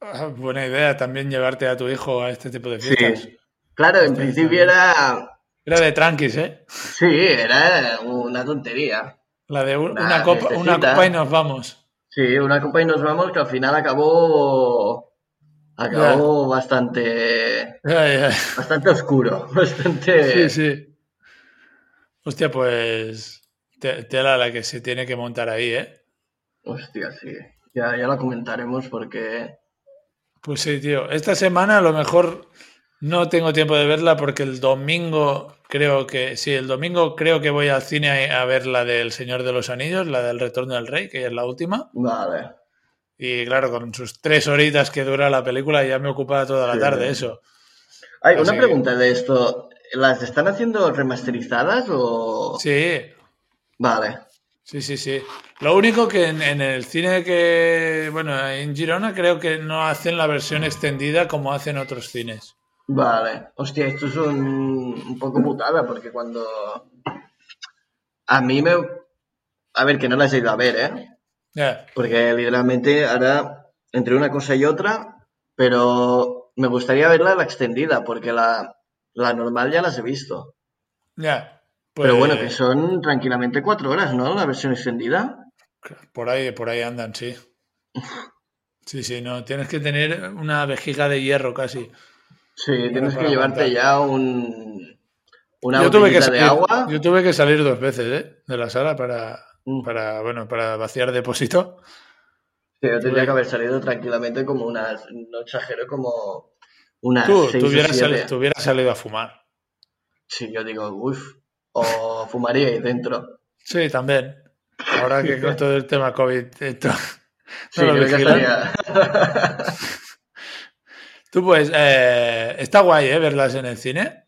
Ah, Buena idea también llevarte a tu hijo a este tipo de Sí. fiestas. Claro, en principio era, Era de tranquis, ¿eh? sí, era una tontería. La de un- Una una, copa, una copa y nos vamos. Sí, una copa y nos vamos, que al final acabó. Acabó bastante. Bastante oscuro. [LAUGHS] Bastante. Sí, sí. Hostia, pues te- tela la que se tiene que montar ahí, ¿eh? Hostia, sí. Ya, ya la comentaremos porque. Pues sí, tío. Esta semana a lo mejor no tengo tiempo de verla porque el domingo creo que... Sí, el domingo creo que voy al cine a, a ver la del Señor de los Anillos, la del Retorno del Rey, que ya es la última. Vale. Y claro, con sus tres horitas que dura la película ya me ocupa toda la Sí. tarde eso. Hay Así una que- pregunta de esto. ¿Las están haciendo remasterizadas o.? Sí, Vale. sí, sí, sí. Lo único que en, en el cine que... Bueno, en Girona creo que no hacen la versión extendida como hacen otros cines. Vale. Hostia, esto es un, un poco putada porque cuando. A mí me. A ver, que no las he ido a ver, ¿eh? Porque literalmente ahora entre una cosa y otra, pero me gustaría verla la extendida, porque la, la normal ya las he visto. Ya. Pero bueno, que Pues- son tranquilamente cuatro horas, ¿no? La versión extendida. Por ahí, por ahí andan, sí. Sí, sí, no, tienes que tener una vejiga de hierro casi. Sí, tienes que llevarte aguantar. ya un una yo tuve que de agua. Yo tuve que salir dos veces, ¿eh? De la sala para, Mm. para, bueno, para vaciar depósito. Sí, yo tendría que haber salido tranquilamente como unas, no exagero, como unas Tú, seis tú o hubieras, siete. sali- tú hubieras salido a fumar. Sí, yo digo, uff, o fumaría ahí dentro. Sí, también. Ahora que [LAUGHS] con todo el tema COVID, esto, Sí, lo vigilan. estaría- [LAUGHS] Tú pues, eh, está guay, ¿eh? Verlas en el cine.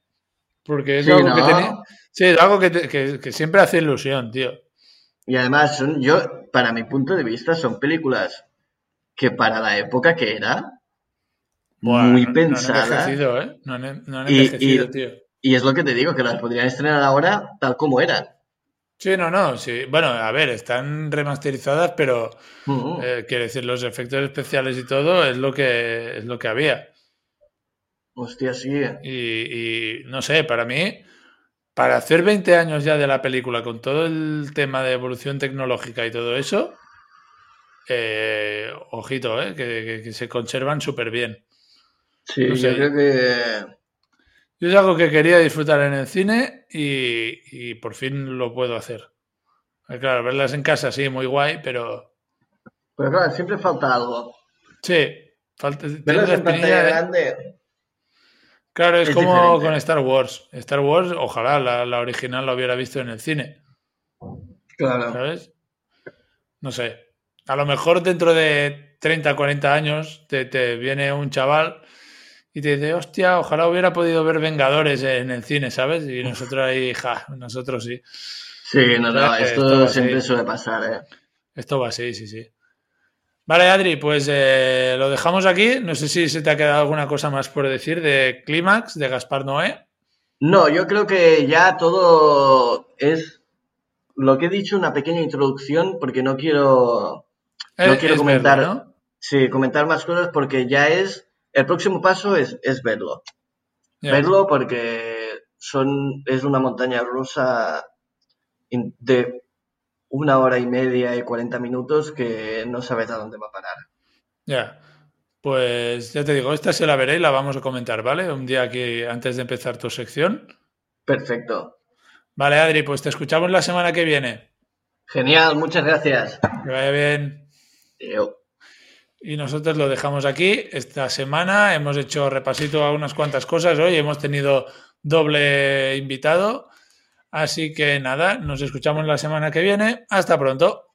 Porque es Sí, algo ¿no? que tenía... Sí, es algo que, te- que- que siempre hace ilusión, tío. Y además, son, yo, para mi punto de vista, son películas que para la época que era, muy no- pensadas. No han ¿eh? No han, no han y, tío. y es lo que te digo, que las podrían estrenar ahora tal como eran. Sí, no, no, sí. Bueno, a ver, están remasterizadas, pero eh, quiero decir, los efectos especiales y todo es lo que es lo que había. Hostia, sí. Y, y no sé, para mí, para hacer 20 años ya de la película, con todo el tema de evolución tecnológica y todo eso, eh, ojito, eh, que, que- que se conservan súper bien. Sí, No sé. yo creo que. Yo es algo que quería disfrutar en el cine y, y por fin lo puedo hacer. Eh, Claro, verlas en casa sí, muy guay, pero Pero claro, siempre falta algo. Sí, falta, la en pantalla de- grande. Claro, es, es como diferente. con Star Wars. Star Wars, ojalá la, la original la hubiera visto en el cine. Claro. ¿Sabes? No sé. A lo mejor dentro de 30, 40 años te, te viene un chaval y te dice, hostia, ojalá hubiera podido ver Vengadores en el cine, ¿sabes? Y nosotros ahí, ja, nosotros sí. Sí, no, no, esto, siempre suele pasar, ¿eh? Esto va así, sí, sí. Vale, Adri, pues eh, lo dejamos aquí. No sé si se te ha quedado alguna cosa más por decir de Clímax, de Gaspar Noé. No, yo creo que ya todo es lo que he dicho, una pequeña introducción, porque no quiero, no Eh, quiero es comentar, verlo, ¿no? sí, comentar más cosas porque ya es, el próximo paso es, es verlo. Verlo porque son, es una montaña rusa de una hora y media y 40 minutos que no sabes a dónde va a parar. Ya. Pues ya te digo, esta se la veré y la vamos a comentar, ¿vale? Un día aquí antes de empezar tu sección. Perfecto. Vale, Adri, pues te escuchamos la semana que viene. Genial, muchas gracias. Que vaya bien. Yo. Y nosotros lo dejamos aquí. Esta semana hemos hecho repasito a unas cuantas cosas. Hoy hemos tenido doble invitado. Así que nada, nos escuchamos la semana que viene. Hasta pronto.